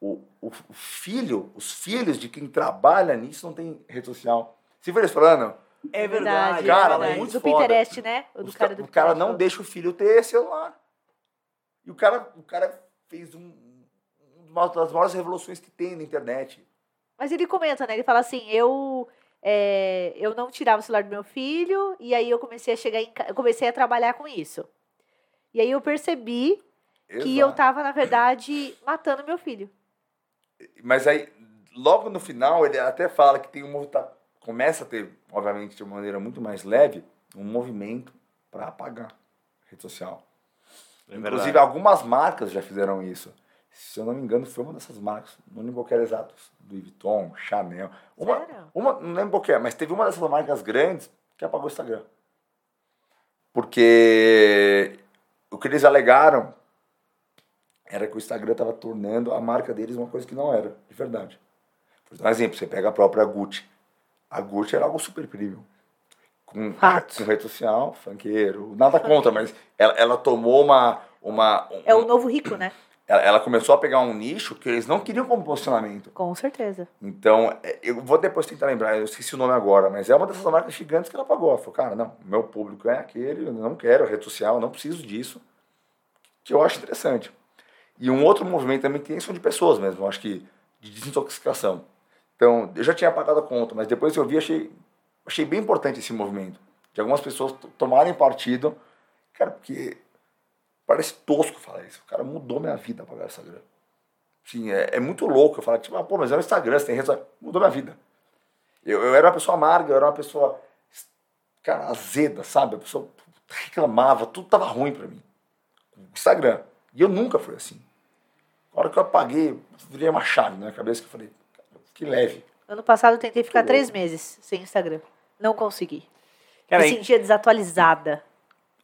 O, o, o, filho, os filhos de quem trabalha nisso não tem rede social. Se eles falando. É verdade. Cara, é verdade. muito do foda. Pinterest, né? O, do cara, do o cara não deixa o filho ter celular. E o cara, o cara fez um, uma das maiores revoluções que tem na internet. Mas ele comenta, né? Ele fala assim, eu é, eu não tirava o celular do meu filho e aí eu comecei a chegar em, eu comecei a trabalhar com isso. E aí eu percebi Exato. que eu estava na verdade matando meu filho. Mas aí logo no final ele até fala que tem um tá, começa a ter, obviamente, de uma maneira muito mais leve, um movimento para apagar rede social. É Inclusive algumas marcas já fizeram isso se eu não me engano, foi uma dessas marcas, não lembro qual era exato, Louis Vuitton, Chanel. Uma, Sério? uma, não lembro qual é, mas teve uma dessas marcas grandes que apagou o Instagram. Porque o que eles alegaram era que o Instagram estava tornando a marca deles uma coisa que não era, de verdade. Por um exemplo, você pega a própria Gucci. A Gucci era algo super premium. Com, com rede social, funkeiro, nada contra, mas ela, ela tomou uma, uma um, É o novo rico, né? Ela começou a pegar um nicho que eles não queriam como posicionamento. Com certeza. Então, é, eu vou depois tentar lembrar, eu esqueci o nome agora, mas é uma dessas marcas gigantes que ela pagou. Ela falou, cara, não, meu público é aquele, eu não quero rede social, não preciso disso. Que eu acho interessante. E um outro movimento também tem são de pessoas mesmo, acho que de desintoxicação. Então, eu já tinha pagado a conta, mas depois que eu vi, achei, achei bem importante esse movimento. De algumas pessoas tomarem partido, cara, porque Parece tosco falar isso. O cara mudou minha vida para o Instagram. Sim, é, é, muito louco eu falar, tipo, ah, pô, mas é o Instagram, você tem rede Mudou minha vida. Eu, eu era uma pessoa amarga, eu era uma pessoa, cara, azeda, sabe? A pessoa reclamava, tudo tava ruim para mim. Instagram. E eu nunca fui assim. A hora que eu apaguei, virei uma chave na minha cabeça que eu falei, que leve. Ano passado eu tentei ficar três meses sem Instagram. Não consegui. Cara, Me sentia desatualizada.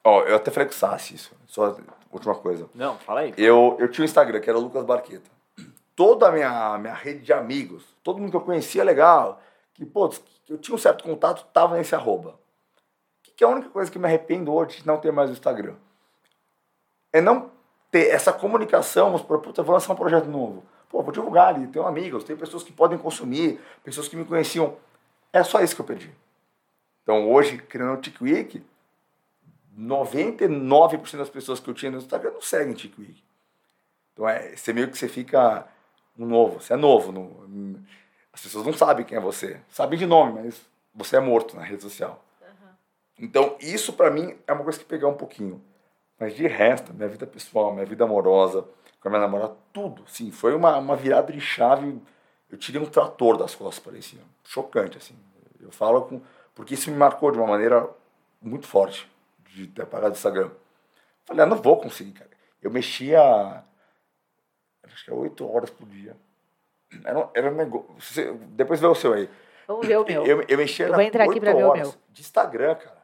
Ó, eu até falei com o Sassi isso. Só última coisa. Não, fala aí. Eu, eu tinha um Instagram, que era o Lucas Barqueta. Toda a minha, minha rede de amigos, todo mundo que eu conhecia legal, que, pô, eu tinha um certo contato, tava nesse arroba. Que, que é a única coisa que me arrependo hoje de não ter mais o Instagram. É não ter essa comunicação, vamos supor, puta, vou lançar um projeto novo. Pô, vou divulgar ali, tenho amigos, tem pessoas que podem consumir, pessoas que me conheciam. É só isso que eu perdi. Então hoje, criando o TikWik, 99% das pessoas que eu tinha no Instagram não seguem TikWik. Então é, você meio que você fica um novo, você é novo. No, as pessoas não sabem quem é você. Sabem de nome, mas você é morto na rede social. Uhum. Então isso para mim é uma coisa que pegar um pouquinho. Mas de resto, minha vida pessoal, minha vida amorosa, com a minha namorada, tudo. Sim, foi uma, uma virada de chave. Eu tirei um trator das costas, parecia. Chocante, assim. Eu falo com. Porque isso me marcou de uma maneira muito forte de ter apagado o Instagram. Falei, ah, não vou conseguir, cara. Eu mexia, acho que é oito horas por dia. Era, era um negócio. Depois vê o seu aí. Vamos ver o meu. Eu, eu mexia eu vou entrar aqui pra ver o meu. De Instagram, cara.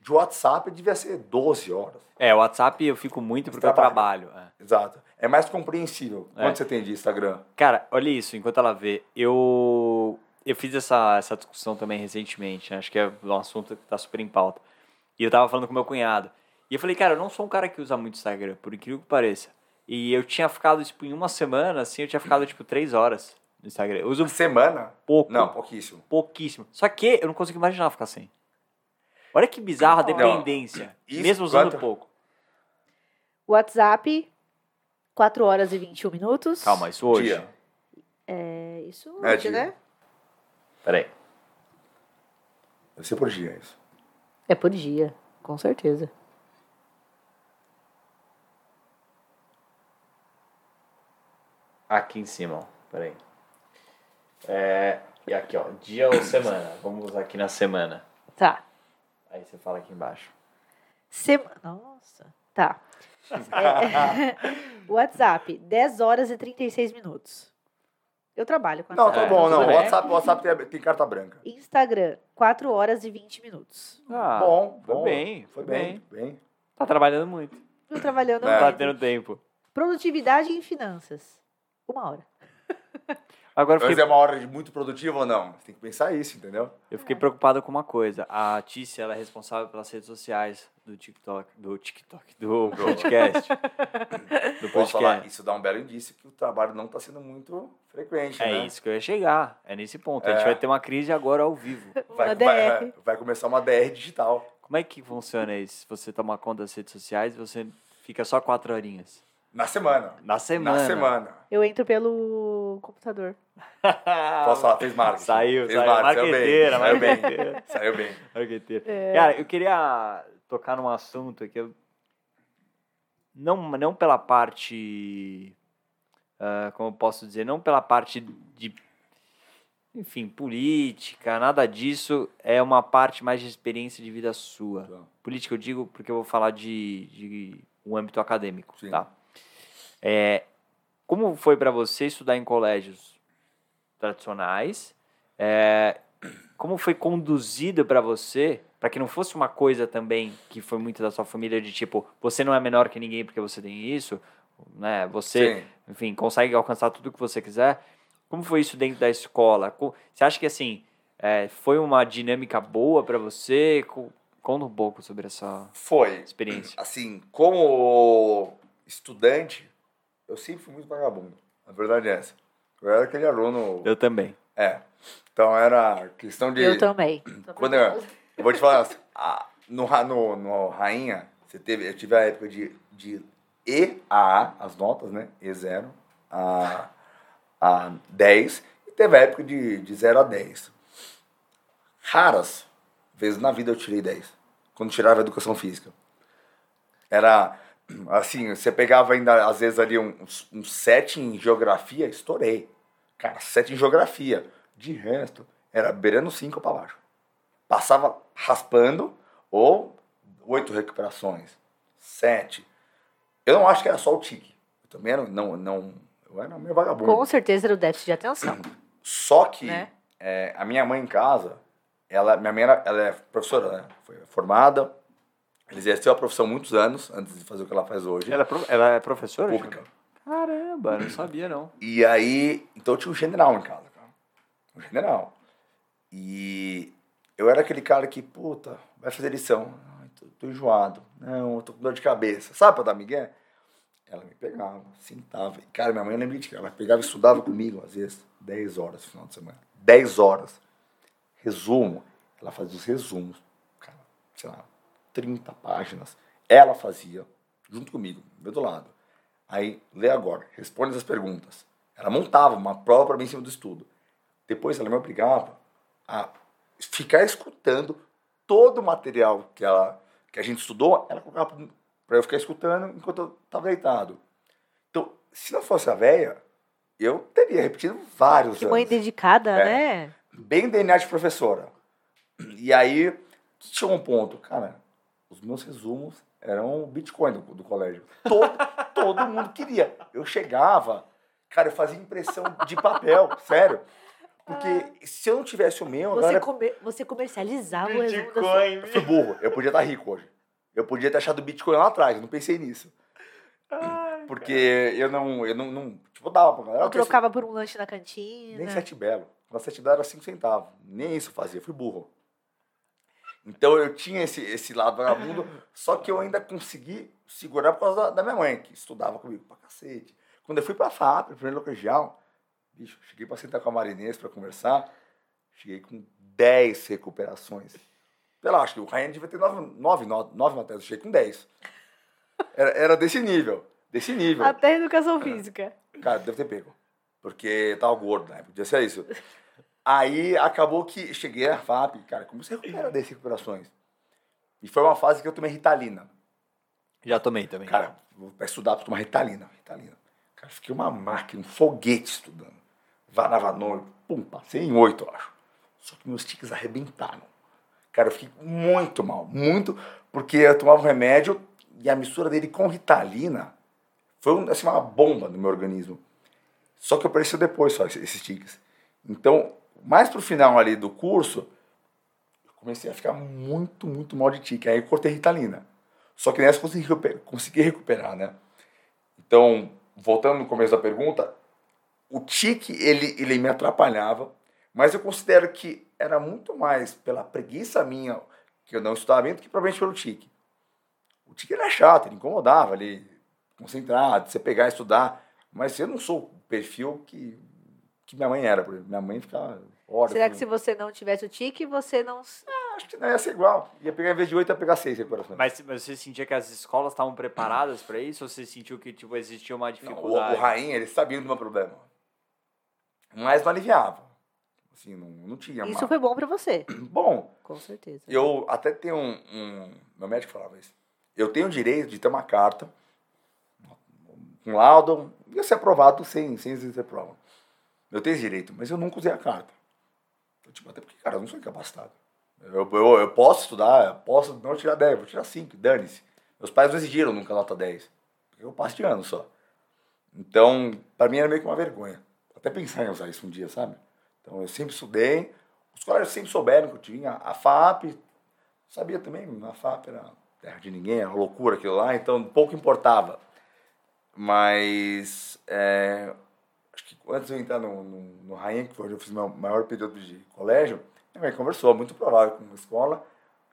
De WhatsApp devia ser 12 horas. É, o WhatsApp eu fico muito porque eu trabalho. É. Exato. É mais compreensível. É. Quanto você tem de Instagram? Cara, olha isso, enquanto ela vê. Eu, eu fiz essa, essa discussão também recentemente. Né? Acho que é um assunto que está super em pauta. E eu tava falando com meu cunhado. E eu falei, cara, eu não sou um cara que usa muito Instagram, por incrível que pareça. E eu tinha ficado, tipo, em uma semana, assim, eu tinha ficado, tipo, três horas no Instagram. Eu uso uma semana? Pouco. Não, pouquíssimo. Pouquíssimo. Só que eu não consigo imaginar ficar sem. Olha que bizarra a dependência. Isso, mesmo usando quanto? pouco. WhatsApp, 4 horas e 21 minutos. Calma, isso hoje? Dia. É, isso é hoje, dia. né? Peraí. Deve ser por dia isso. É por dia, com certeza. Aqui em cima, ó. Peraí. É, e aqui, ó. Dia ou semana? Vamos aqui na semana. Tá. Aí você fala aqui embaixo. Semana. Nossa. Tá. É, WhatsApp, 10 horas e 36 minutos. Eu trabalho com Não, tá bom, não. O WhatsApp, WhatsApp tem, tem, carta branca. Instagram, 4 horas e 20 minutos. Ah, bom, foi bom. bem, foi bem, bem. Tá trabalhando muito. Tô trabalhando é. muito. Tá tendo tempo. Produtividade em finanças. Uma hora. Agora fiquei... é uma hora de muito produtiva ou não? Você tem que pensar isso, entendeu? Eu fiquei preocupado com uma coisa. A Tícia, ela é responsável pelas redes sociais do TikTok, do TikTok, do podcast. do Posso falar, isso dá um belo indício que o trabalho não está sendo muito frequente, É né? isso que eu ia chegar. É nesse ponto. É. A gente é. vai ter uma crise agora ao vivo. Vai, vai, vai começar uma DR digital. Como é que funciona isso? Você toma conta das redes sociais e você fica só quatro horinhas? Na semana. Na semana. Na semana. Eu entro pelo computador. Posso falar? Fez marketing. Saiu, Fez saiu. Marqueteira, saiu bem. Saiu bem. Saiu bem. Marqueteira. É. Cara, eu queria tocar num assunto que eu... Não, não pela parte... Uh, como eu posso dizer? Não pela parte de... Enfim, política, nada disso. É uma parte mais de experiência de vida sua. Tá. Política eu digo porque eu vou falar de, de um âmbito acadêmico, Sim. tá? É, como foi para você estudar em colégios tradicionais? É, como foi conduzido para você, para que não fosse uma coisa também que foi muito da sua família de tipo, você não é menor que ninguém porque você tem isso, né? Você, Sim. enfim, consegue alcançar tudo que você quiser. Como foi isso dentro da escola? Você acha que assim é, foi uma dinâmica boa para você? Conta um pouco sobre essa foi. experiência. Assim, como estudante, eu sempre fui muito vagabundo. A verdade é essa. Eu era aquele aluno. Eu também. É. Então era questão de. Eu também. Quando eu, vou te falar, no, no, no Rainha, você teve, eu tive a época de, de E a A, as notas, né? E0 a, a 10, e teve a época de, de 0 a 10. Raras vezes na vida eu tirei 10, quando tirava educação física. Era assim, você pegava ainda, às vezes, ali um, um set em geografia, estourei. Cara, sete em geografia. De resto, era beirando cinco para baixo. Passava raspando ou oito recuperações. Sete. Eu não acho que era só o tique. Eu também era, não, não, eu era meio vagabundo. Com certeza era o déficit de atenção. Só que né? é, a minha mãe em casa, ela, minha mãe era, ela é professora, né? Foi formada, ela exerceu a profissão muitos anos antes de fazer o que ela faz hoje. Ela é, pro, ela é professora? Pública. Caramba, não sabia não. E aí, então eu tinha um general em casa, cara. Um general. E eu era aquele cara que, puta, vai fazer lição. Ai, tô, tô enjoado. Não, tô com dor de cabeça. Sabe pra dar migué? Ela me pegava, sentava. Cara, minha mãe eu lembrei de que ela pegava e estudava comigo, às vezes, 10 horas no final de semana. 10 horas. Resumo. Ela fazia os resumos. Cara, sei lá, 30 páginas. Ela fazia, junto comigo, meu do lado. Aí, lê agora, responde as perguntas. Ela montava uma prova para mim em cima do estudo. Depois ela me obrigava a ficar escutando todo o material que, ela, que a gente estudou, ela colocava para eu ficar escutando enquanto eu estava deitado. Então, se não fosse a véia, eu teria repetido vários que anos. mãe dedicada, é, né? Bem DNA de professora. E aí, chegou um ponto, cara, os meus resumos eram o Bitcoin do, do colégio. Todo, todo mundo queria. Eu chegava, cara, eu fazia impressão de papel, sério. Porque ah. se eu não tivesse o meu, você, galera... comer, você comercializava o Bitcoin. Eu fui burro. Eu podia estar rico hoje. Eu podia ter achado o Bitcoin lá atrás. Eu não pensei nisso. Ai, Porque cara. eu não, eu não, não. Tipo, dava pra galera. Eu trocava por um lanche na cantina. Nem sete belo. Na sete belo era cinco centavos. Nem isso fazia. Fui burro. Então eu tinha esse, esse lado vagabundo, só que eu ainda consegui segurar por causa da, da minha mãe, que estudava comigo pra cacete. Quando eu fui pra FAP, primeiro colegial, bicho, cheguei pra sentar com a Marinês pra conversar, cheguei com 10 recuperações. Pela, acho que o Ryan devia ter 9, 9, 9, 9 matérias, eu cheguei com 10. Era, era desse nível, desse nível. Até educação física. Cara, deve ter pego. Porque tava gordo, né? Podia ser isso. Aí acabou que cheguei à FAP, cara, como você recupera 10 recuperações? E foi uma fase que eu tomei Ritalina. Já tomei também. Cara, pra estudar, pra tomar Ritalina. Ritalina. Cara, fiquei uma máquina, um foguete estudando. Varava noite, pum, passei em oito, eu acho. Só que meus tiques arrebentaram. Cara, eu fiquei muito mal, muito, porque eu tomava um remédio e a mistura dele com Ritalina foi assim, uma bomba no meu organismo. Só que apareceu depois só esses tiques. Então, mais pro final ali do curso, eu comecei a ficar muito, muito mal de tique. Aí eu cortei Ritalina. Só que nessa eu consegui, consegui recuperar, né? Então, voltando no começo da pergunta, o tique, ele, ele me atrapalhava, mas eu considero que era muito mais pela preguiça minha, que eu não estudava bem, do que provavelmente pelo tique. O tique era chato, ele incomodava ali, concentrado, você pegar e estudar, mas eu não sou o perfil que, que minha mãe era, por exemplo. Minha mãe ficava horas. Será que se você não tivesse o tique, você não... Ah, acho que não ia ser igual. Ia pegar, em vez de oito, ia pegar seis. Mas, mas você sentia que as escolas estavam preparadas para isso? Ou você sentiu que tipo, existia uma dificuldade? Não, o, o Rainha, eles sabiam do meu problema. Mas não aliviava. Assim, não, não tinha. Isso uma... foi bom para você? Bom. Com certeza. Eu até tenho um, um... Meu médico falava isso. Eu tenho o direito de ter uma carta, um laudo, ia ser aprovado sem, sem exercer prova. Eu tenho esse direito, mas eu nunca usei a carta. Eu, tipo, até porque, cara, eu não sou incapacitado. Eu, eu, eu posso estudar, eu posso não tirar 10, vou tirar 5, dane-se. Meus pais não exigiram nunca nota 10. Porque eu passo de ano só. Então, para mim era meio que uma vergonha. Até pensar em usar isso um dia, sabe? Então, eu sempre estudei. Os colégios sempre souberam que eu tinha. A FAP, sabia também, a FAP era terra de ninguém, era loucura aquilo lá, então pouco importava. Mas, é, acho que antes de eu entrar no, no, no Rainha, que foi onde eu fiz meu maior período de colégio, minha mãe conversou, muito provável com a escola.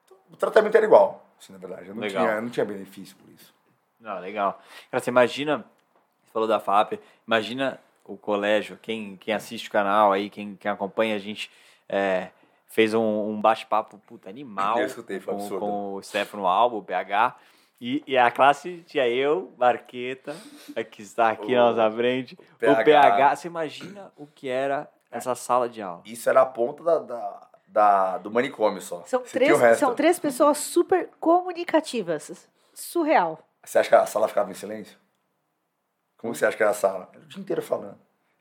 Então, o tratamento era igual, assim, na verdade. Eu não, tinha, eu não tinha benefício por isso. Não, legal. Cara, você imagina, você falou da FAP, imagina o colégio, quem, quem assiste o canal aí, quem, quem acompanha a gente, é, fez um, um bate-papo puta animal eu escutei, foi com, com o Stefano Albo, o PH. E, e, a classe tinha eu, Marqueta, que está aqui o, na nossa frente, o PH. o PH. Você imagina o que era essa sala de aula? Isso era a ponta da, da, da do manicômio só. São três, são três pessoas super comunicativas. Surreal. Você acha que a sala ficava em silêncio? Como você acha que era a sala? Era o dia inteiro falando.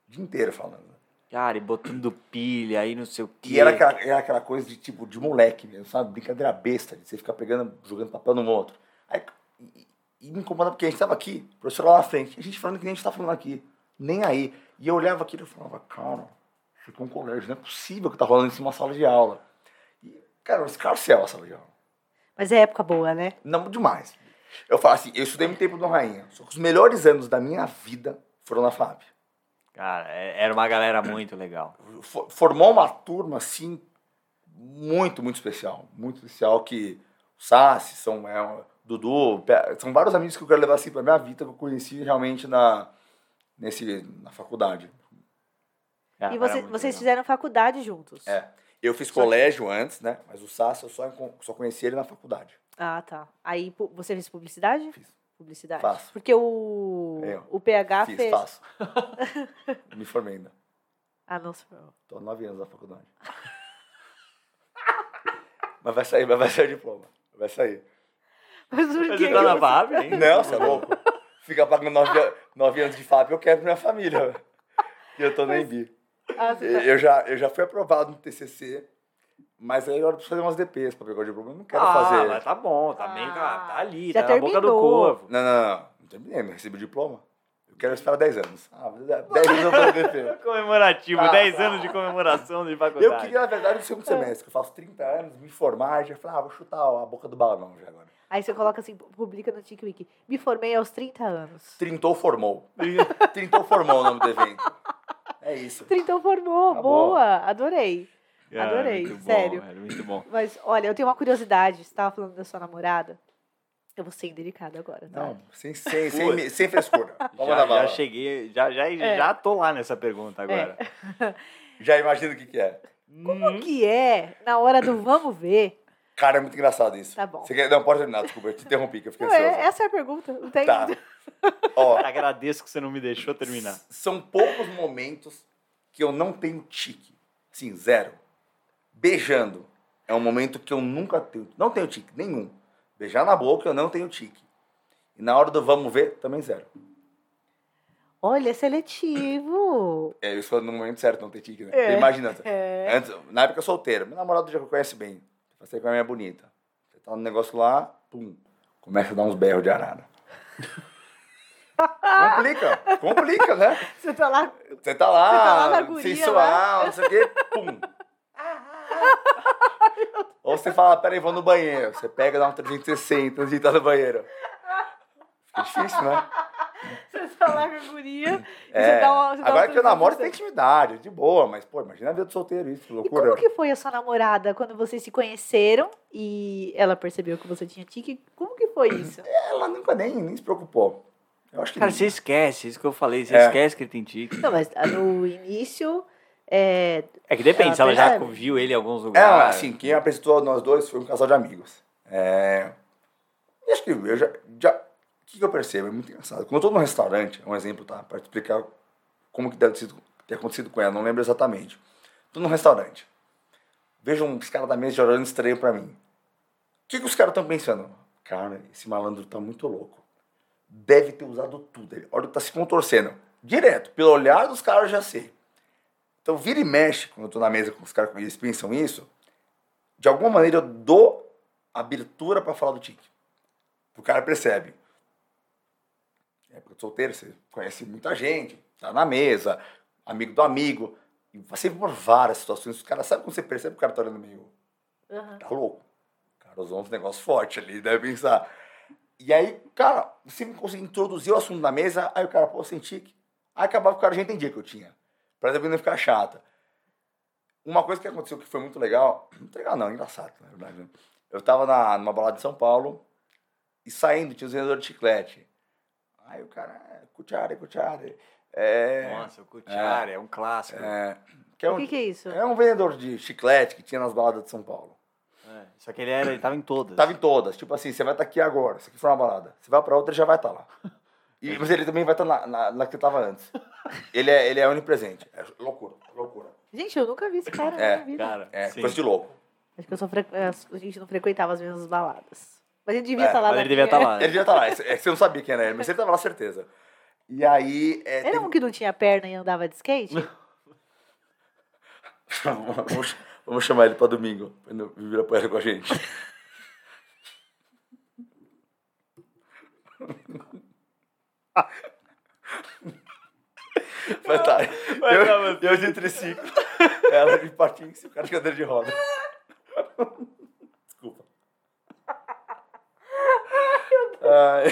O dia inteiro falando. Cara, e botando pilha aí, não sei o quê. E era aquela, era aquela coisa de tipo, de moleque mesmo, sabe? Brincadeira besta, de você ficar pegando, jogando papel no outro. Aí, e, e me incomoda porque a gente estava aqui, o professor lá na frente, a gente falando que nem a gente está falando aqui. Nem aí. E eu olhava aquilo e falava, cara, ficou um colégio, não é possível que tá rolando isso numa sala de aula. E, cara, eu escarcel a sala de aula. Mas é época boa, né? Não, demais. Eu falo assim, eu estudei muito tempo no Rainha, só que os melhores anos da minha vida foram na FAB. Cara, é, era uma galera muito legal. Formou uma turma, assim, muito, muito especial. Muito especial que o Sassi, São é, Dudu, são vários amigos que eu quero levar assim pra minha vida, que eu conheci realmente na, nesse, na faculdade. e você, vocês legal. fizeram faculdade juntos? É. Eu fiz colégio antes, né? Mas o Sassi eu só, só conheci ele na faculdade. Ah, tá. Aí você fez publicidade? Fiz publicidade? Faço. Porque o, é, o PH fiz, fez. Faço. Me formei ainda. Ah, não se formou. Tô nove anos na faculdade. mas vai sair, mas vai sair o diploma. Vai sair. Mas por quê? Você tá na FAP, hein? Não, você é louco. Fica pagando nove, nove anos de FAP, eu quero minha família. E eu tô no EMB. Ah, tá... eu, já, eu já fui aprovado no TCC mas aí eu preciso fazer umas DPs pra pegar o diploma. Eu não quero ah, fazer. mas tá bom, tá, bem, tá, tá ali, tá terminou. na boca do corvo. Não, não, não. Não terminei, não recebi o diploma. Eu quero esperar 10 anos. Ah, 10 anos eu vou DP. Comemorativo, ah, 10 anos de comemoração de faculdade. Eu queria, na verdade, o segundo semestre, que eu faço 30 anos, me formar, já falei, ah, vou chutar a boca do balão já agora. Aí você coloca assim, publica no TikWiki. Me formei aos 30 anos. Trintou formou. Trintou formou o nome do evento. É isso. Trintou formou, Acabou. boa, adorei. Adorei, muito sério. Bom, muito bom. Mas, olha, eu tenho uma curiosidade. Você estava falando da sua namorada. Eu vou ser indelicada agora, tá? Não, sem, sem, sem, sem frescura. Vamos já, já cheguei, já, já, é. já tô lá nessa pergunta agora. É. já imagino o que, que é. Como hum. que é na hora do vamos ver? Cara, é muito engraçado isso. Tá bom. Você quer... Não, pode terminar, desculpa, eu te interrompi, que eu fiquei não, é, Essa é a pergunta, não tem... Tá. Ó, Agradeço que você não me deixou terminar. São poucos momentos que eu não tenho tique. Sim, zero beijando é um momento que eu nunca tenho, não tenho tique nenhum. Beijar na boca eu não tenho tique. E na hora do vamos ver, também zero. Olha, é seletivo. É, isso foi no momento certo, não ter tique, né? É, Imagina, é. antes, na época solteiro, meu namorado já conhece bem. Passei com a minha bonita. Você tá no negócio lá, pum, começa a dar uns berros de arara. complica, complica, né? Você tá lá. Você tá lá, você tá lá na guria, sensual, né? não sei o quê, pum. Ou você fala, peraí, vou no banheiro. Você pega, dá um 360 antes de entrar no banheiro. Fica difícil, né? Você tá lá com a guria. É. Uma, Agora que eu namoro, você tem intimidade, de boa, mas, pô, imagina a vida do solteiro, isso, que loucura. E como que foi a sua namorada quando vocês se conheceram e ela percebeu que você tinha tique? Como que foi isso? Ela nunca nem, nem se preocupou. Eu acho que Cara, você esquece, isso que eu falei, você é. esquece que ele tem tique. Não, mas ah, no início. É, é que depende, ela se ela já viu ele em alguns lugares. É, assim, quem apresentou nós dois foi um casal de amigos. É. Acho que eu já. já o que, que eu percebo? É muito engraçado. Quando eu estou num restaurante, é um exemplo, tá? Para explicar como que deve ter acontecido com ela, não lembro exatamente. Estou num restaurante. Vejo uns caras da mesa olhando estranho para mim. O que, que os caras estão pensando? Cara, esse malandro tá muito louco. Deve ter usado tudo. Ele, olha, tá se contorcendo. Direto, pelo olhar dos caras eu já sei. Então vira e mexe quando eu tô na mesa com os caras e eles pensam isso. De alguma maneira eu dou abertura para falar do tique. O cara percebe. É porque solteiro, você conhece muita gente, tá na mesa, amigo do amigo. E passei por várias situações. Os caras, sabe quando você percebe que o cara tá olhando meio. Uhum. Tá louco. O cara usou uns negócios fortes ali, deve pensar. E aí, cara, você me conseguiu introduzir o assunto na mesa, aí o cara, pô, senti que. Aí acabava que o cara já entendia que eu tinha. Pra depois não ficar chata. Uma coisa que aconteceu que foi muito legal. Muito legal, não, engraçado, na verdade. Né? Eu tava na, numa balada de São Paulo e saindo tinha os vendedores de chiclete. Aí o cara, cuchara, cuchara. É, Nossa, o cuchara é, é, um clássico. É, que é um, o que, que, é isso? É um vendedor de chiclete que tinha nas baladas de São Paulo. É, só que ele era, ele tava em todas. Tava em todas. Tipo assim, você vai estar tá aqui agora. Se aqui for uma balada. Você vai pra outra, ele já vai estar tá lá. E, mas ele também vai estar tá na, na, na, que tava antes. Ele é, ele é onipresente. É loucura, loucura. Gente, eu nunca vi esse cara é, na vida. Cara, é, sim. coisa de louco. Acho que eu sou fre... a gente não frequentava as mesmas baladas. Mas ele devia estar é, tá lá. ele devia estar tá lá. Né? Ele devia estar tá lá. É, você não sabia quem era ele, mas ele estava lá, certeza. E aí... É, era um que não tinha perna e andava de skate? vamos, vamos chamar ele para domingo. Pra vir a poeira com a gente. Vai tá. Eu, eu de triciclo, ela de patins e o cara de cadeira de roda. Desculpa. Ai,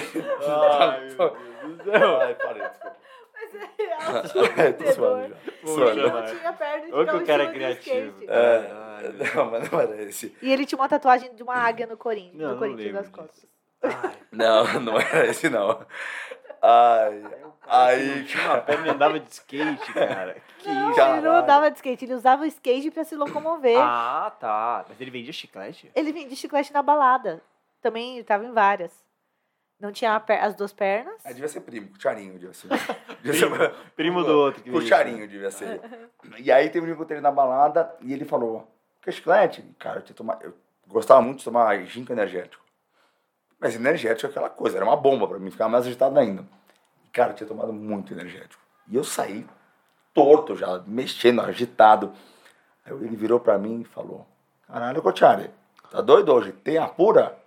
Ai meu Deus do céu. Ai, parei, desculpa. Mas é real. É, tô suando já. Não tinha perna de Ou que o cara é criativo. É, Ai, não, mas não era esse. E ele tinha uma tatuagem de uma águia no Corinthians, no Corinthians das costas. Não, não era esse não. Ai, aí. Tinha uma perna e andava de skate, cara. Que não, isso? ele não andava de skate, ele usava o skate pra se locomover. Ah, tá. Mas ele vendia chiclete? Ele vendia chiclete na balada. Também estava em várias. Não tinha as duas pernas. Ah, devia ser primo, cucharinho, devia ser. Devia primo, ser... primo do outro. Cucharinho devia ser. E aí teve um dia que eu entrei na balada e ele falou, que chiclete? Cara, eu, tomar... eu gostava muito de tomar ginkgo energético. Mas energético é aquela coisa, era uma bomba para mim, ficava mais agitado ainda. Cara, eu tinha tomado muito energético. E eu saí torto já, mexendo, agitado. Aí ele virou para mim e falou: Caralho, Cotiari, tá doido hoje? Tem a pura?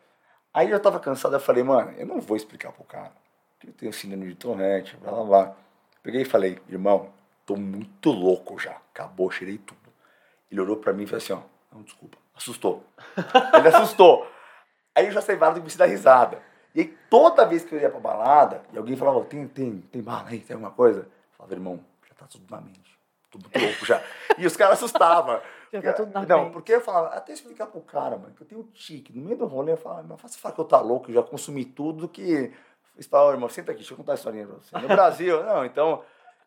Aí eu tava cansado, eu falei, mano, eu não vou explicar pro cara que eu tenho síndrome de torrente, blá blá blá. Peguei e falei, irmão, tô muito louco já. Acabou, cheirei tudo. Ele olhou pra mim e falou assim, ó, não, desculpa, assustou. Ele assustou. Aí eu já sei vários que me dar risada. E aí toda vez que eu ia pra balada, e alguém falava, tem, tem, tem bala aí, tem alguma coisa? Eu falava, irmão, já tá tudo na mente. Muito louco já. E os caras assustavam. Já tá tudo na Não, mente. porque eu falava, até explicar pro cara, mano, que eu tenho tique. No meio do rolê, eu falava, mas fácil falar que eu tá louco, eu já consumi tudo que. Fala, irmão, senta aqui, deixa eu contar a historinha pra você. No Brasil, não, então.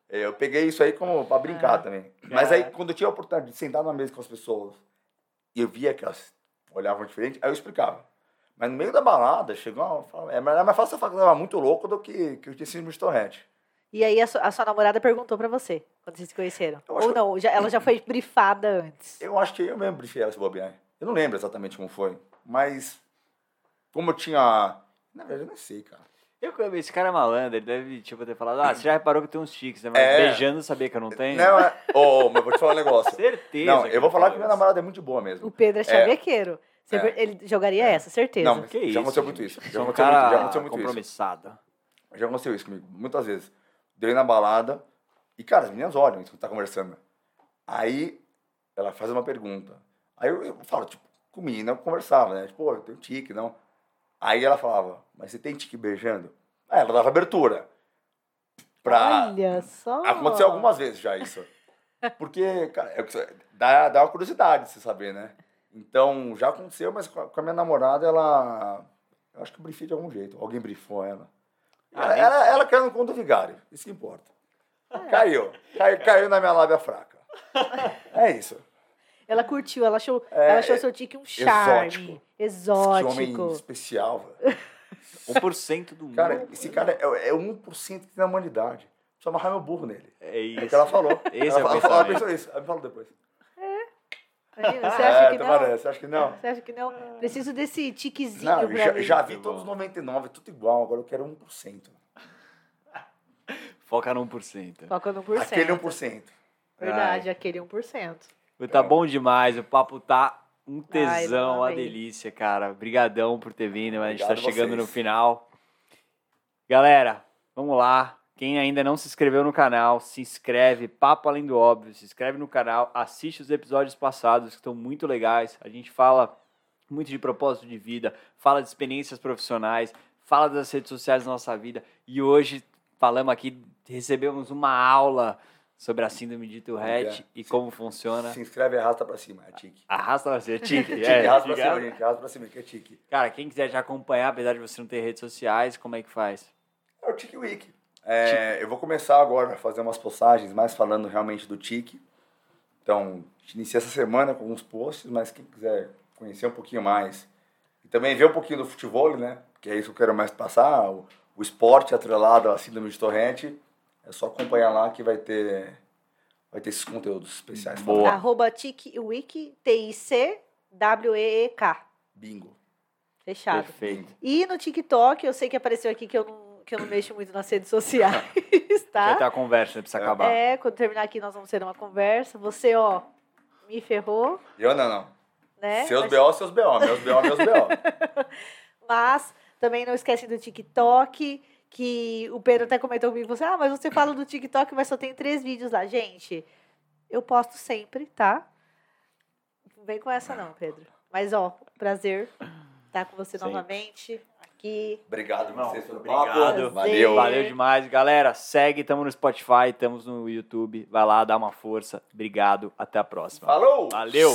Eu peguei isso aí como pra brincar ah, também. Mas aí, quando eu tinha a oportunidade de sentar numa mesa com as pessoas e eu via que elas olhavam diferente, aí eu explicava. Mas no meio da balada, chegou uma, é mais fácil eu falar que eu estava muito louco do que, que eu tinha sido de torrente. E aí a sua, a sua namorada perguntou para você, quando vocês se conheceram? Ou não, que... já, ela já foi brifada antes? Eu acho que eu mesmo brifei ela, se bobear. Eu não lembro exatamente como foi, mas como eu tinha... Na verdade, eu não sei, cara. Eu, esse cara é malandro, ele deve, tipo, ter falado, ah, você já reparou que tem uns tiques, né? Mas é... beijando sabia que eu não tenho? Não, é... Ô, oh, mas vou te falar um negócio. Certeza. Não, eu vou falar que minha namorada é muito boa mesmo. O Pedro é chavequeiro. É... É. Ele jogaria é. essa, certeza. Não, que já aconteceu muito isso. Já aconteceu, cara muito, já aconteceu muito compromissado. isso. Já aconteceu isso comigo, muitas vezes. Deu na balada e, cara, as meninas olham quando tá conversando. Aí ela faz uma pergunta. Aí eu, eu falo, tipo, com menina eu conversava, né? Tipo, eu tenho tique, não. Aí ela falava, mas você tem tique beijando? Aí ela dava abertura. Pra... Olha só. Aconteceu algumas vezes já isso. Porque, cara, é, dá, dá uma curiosidade de você saber, né? Então, já aconteceu, mas com a, minha namorada, ela. Eu acho que eu brifei de algum jeito. Alguém brifou ela. Ela, ela, ela caiu no conto do vigário. Isso que importa. Caiu. Caiu, caiu na minha lábia fraca. É isso. Ela curtiu, ela achou, ela achou seu tique um charme. Exótico. Que homem especial, velho. 1% do mundo. Cara, esse cara é, é 1% da humanidade. Só amarrar meu burro nele. É isso. É o que ela falou. Esse ela, é o ela pensou isso. Ela me falou depois. Imagina, você acha é, que não? parece. Acho que não. Você acha que não? Preciso desse tiquezinho Não, já, mim. já vi todos os bom. 99, tudo igual. Agora eu quero 1%. Foca no 1%. Foca no 1%. Aquele 1%. Verdade, aquele 1%. Tá bom demais, o papo tá um Ai, tesão, não, uma delícia, cara. Obrigadão por ter vindo, a gente tá chegando vocês. no final. Galera, vamos lá. Quem ainda não se inscreveu no canal, se inscreve, Papo Além do Óbvio, se inscreve no canal, assiste os episódios passados que estão muito legais. A gente fala muito de propósito de vida, fala de experiências profissionais, fala das redes sociais da nossa vida. E hoje falamos aqui, recebemos uma aula sobre a síndrome de Tourette É. e como funciona. Se inscreve e arrasta pra cima. É tique. Arrasta pra cima, tique. Tique, é, arrasta pra cima, gente. Arrasta pra cima, que é tique. Cara, quem quiser te acompanhar, apesar de você não ter redes sociais, como é que faz? É o Tique Week. É, eu vou começar agora a fazer umas postagens mais falando realmente do Tique. Então, a gente inicia essa semana com alguns posts, mas quem quiser conhecer um pouquinho mais e também ver um pouquinho do futebol, né? Que é isso que eu quero mais passar, o, o esporte atrelado à síndrome de Torrente, é só acompanhar lá que vai ter vai ter esses conteúdos especiais. Boa. Arroba TicWeek, T-I-C-W-E-E-K. Bingo. Fechado. Perfeito. E no TikTok, eu sei que apareceu aqui que eu não, que eu não mexo muito nas redes sociais, Já tá? tem a conversa, né? Precisa acabar. É, quando terminar aqui nós vamos ter uma conversa. Você, ó, me ferrou, Eu não, não. né? Seus Mas- BO, seus BO. Meus BO, meus BO. Mas também não esquecem do TikTok, que o Pedro até comentou comigo, você, ah, mas você fala do TikTok, mas só tem três vídeos lá. Gente, eu posto sempre, tá? Não vem com essa não, Pedro. Mas, ó, prazer estar com você Sempre. novamente aqui. Obrigado Irmão, vocês pelo obrigado. Valeu. Valeu demais. Galera, segue, estamos no Spotify, estamos no YouTube. Vai lá, dá uma força. Obrigado, até a próxima. Falou! Valeu!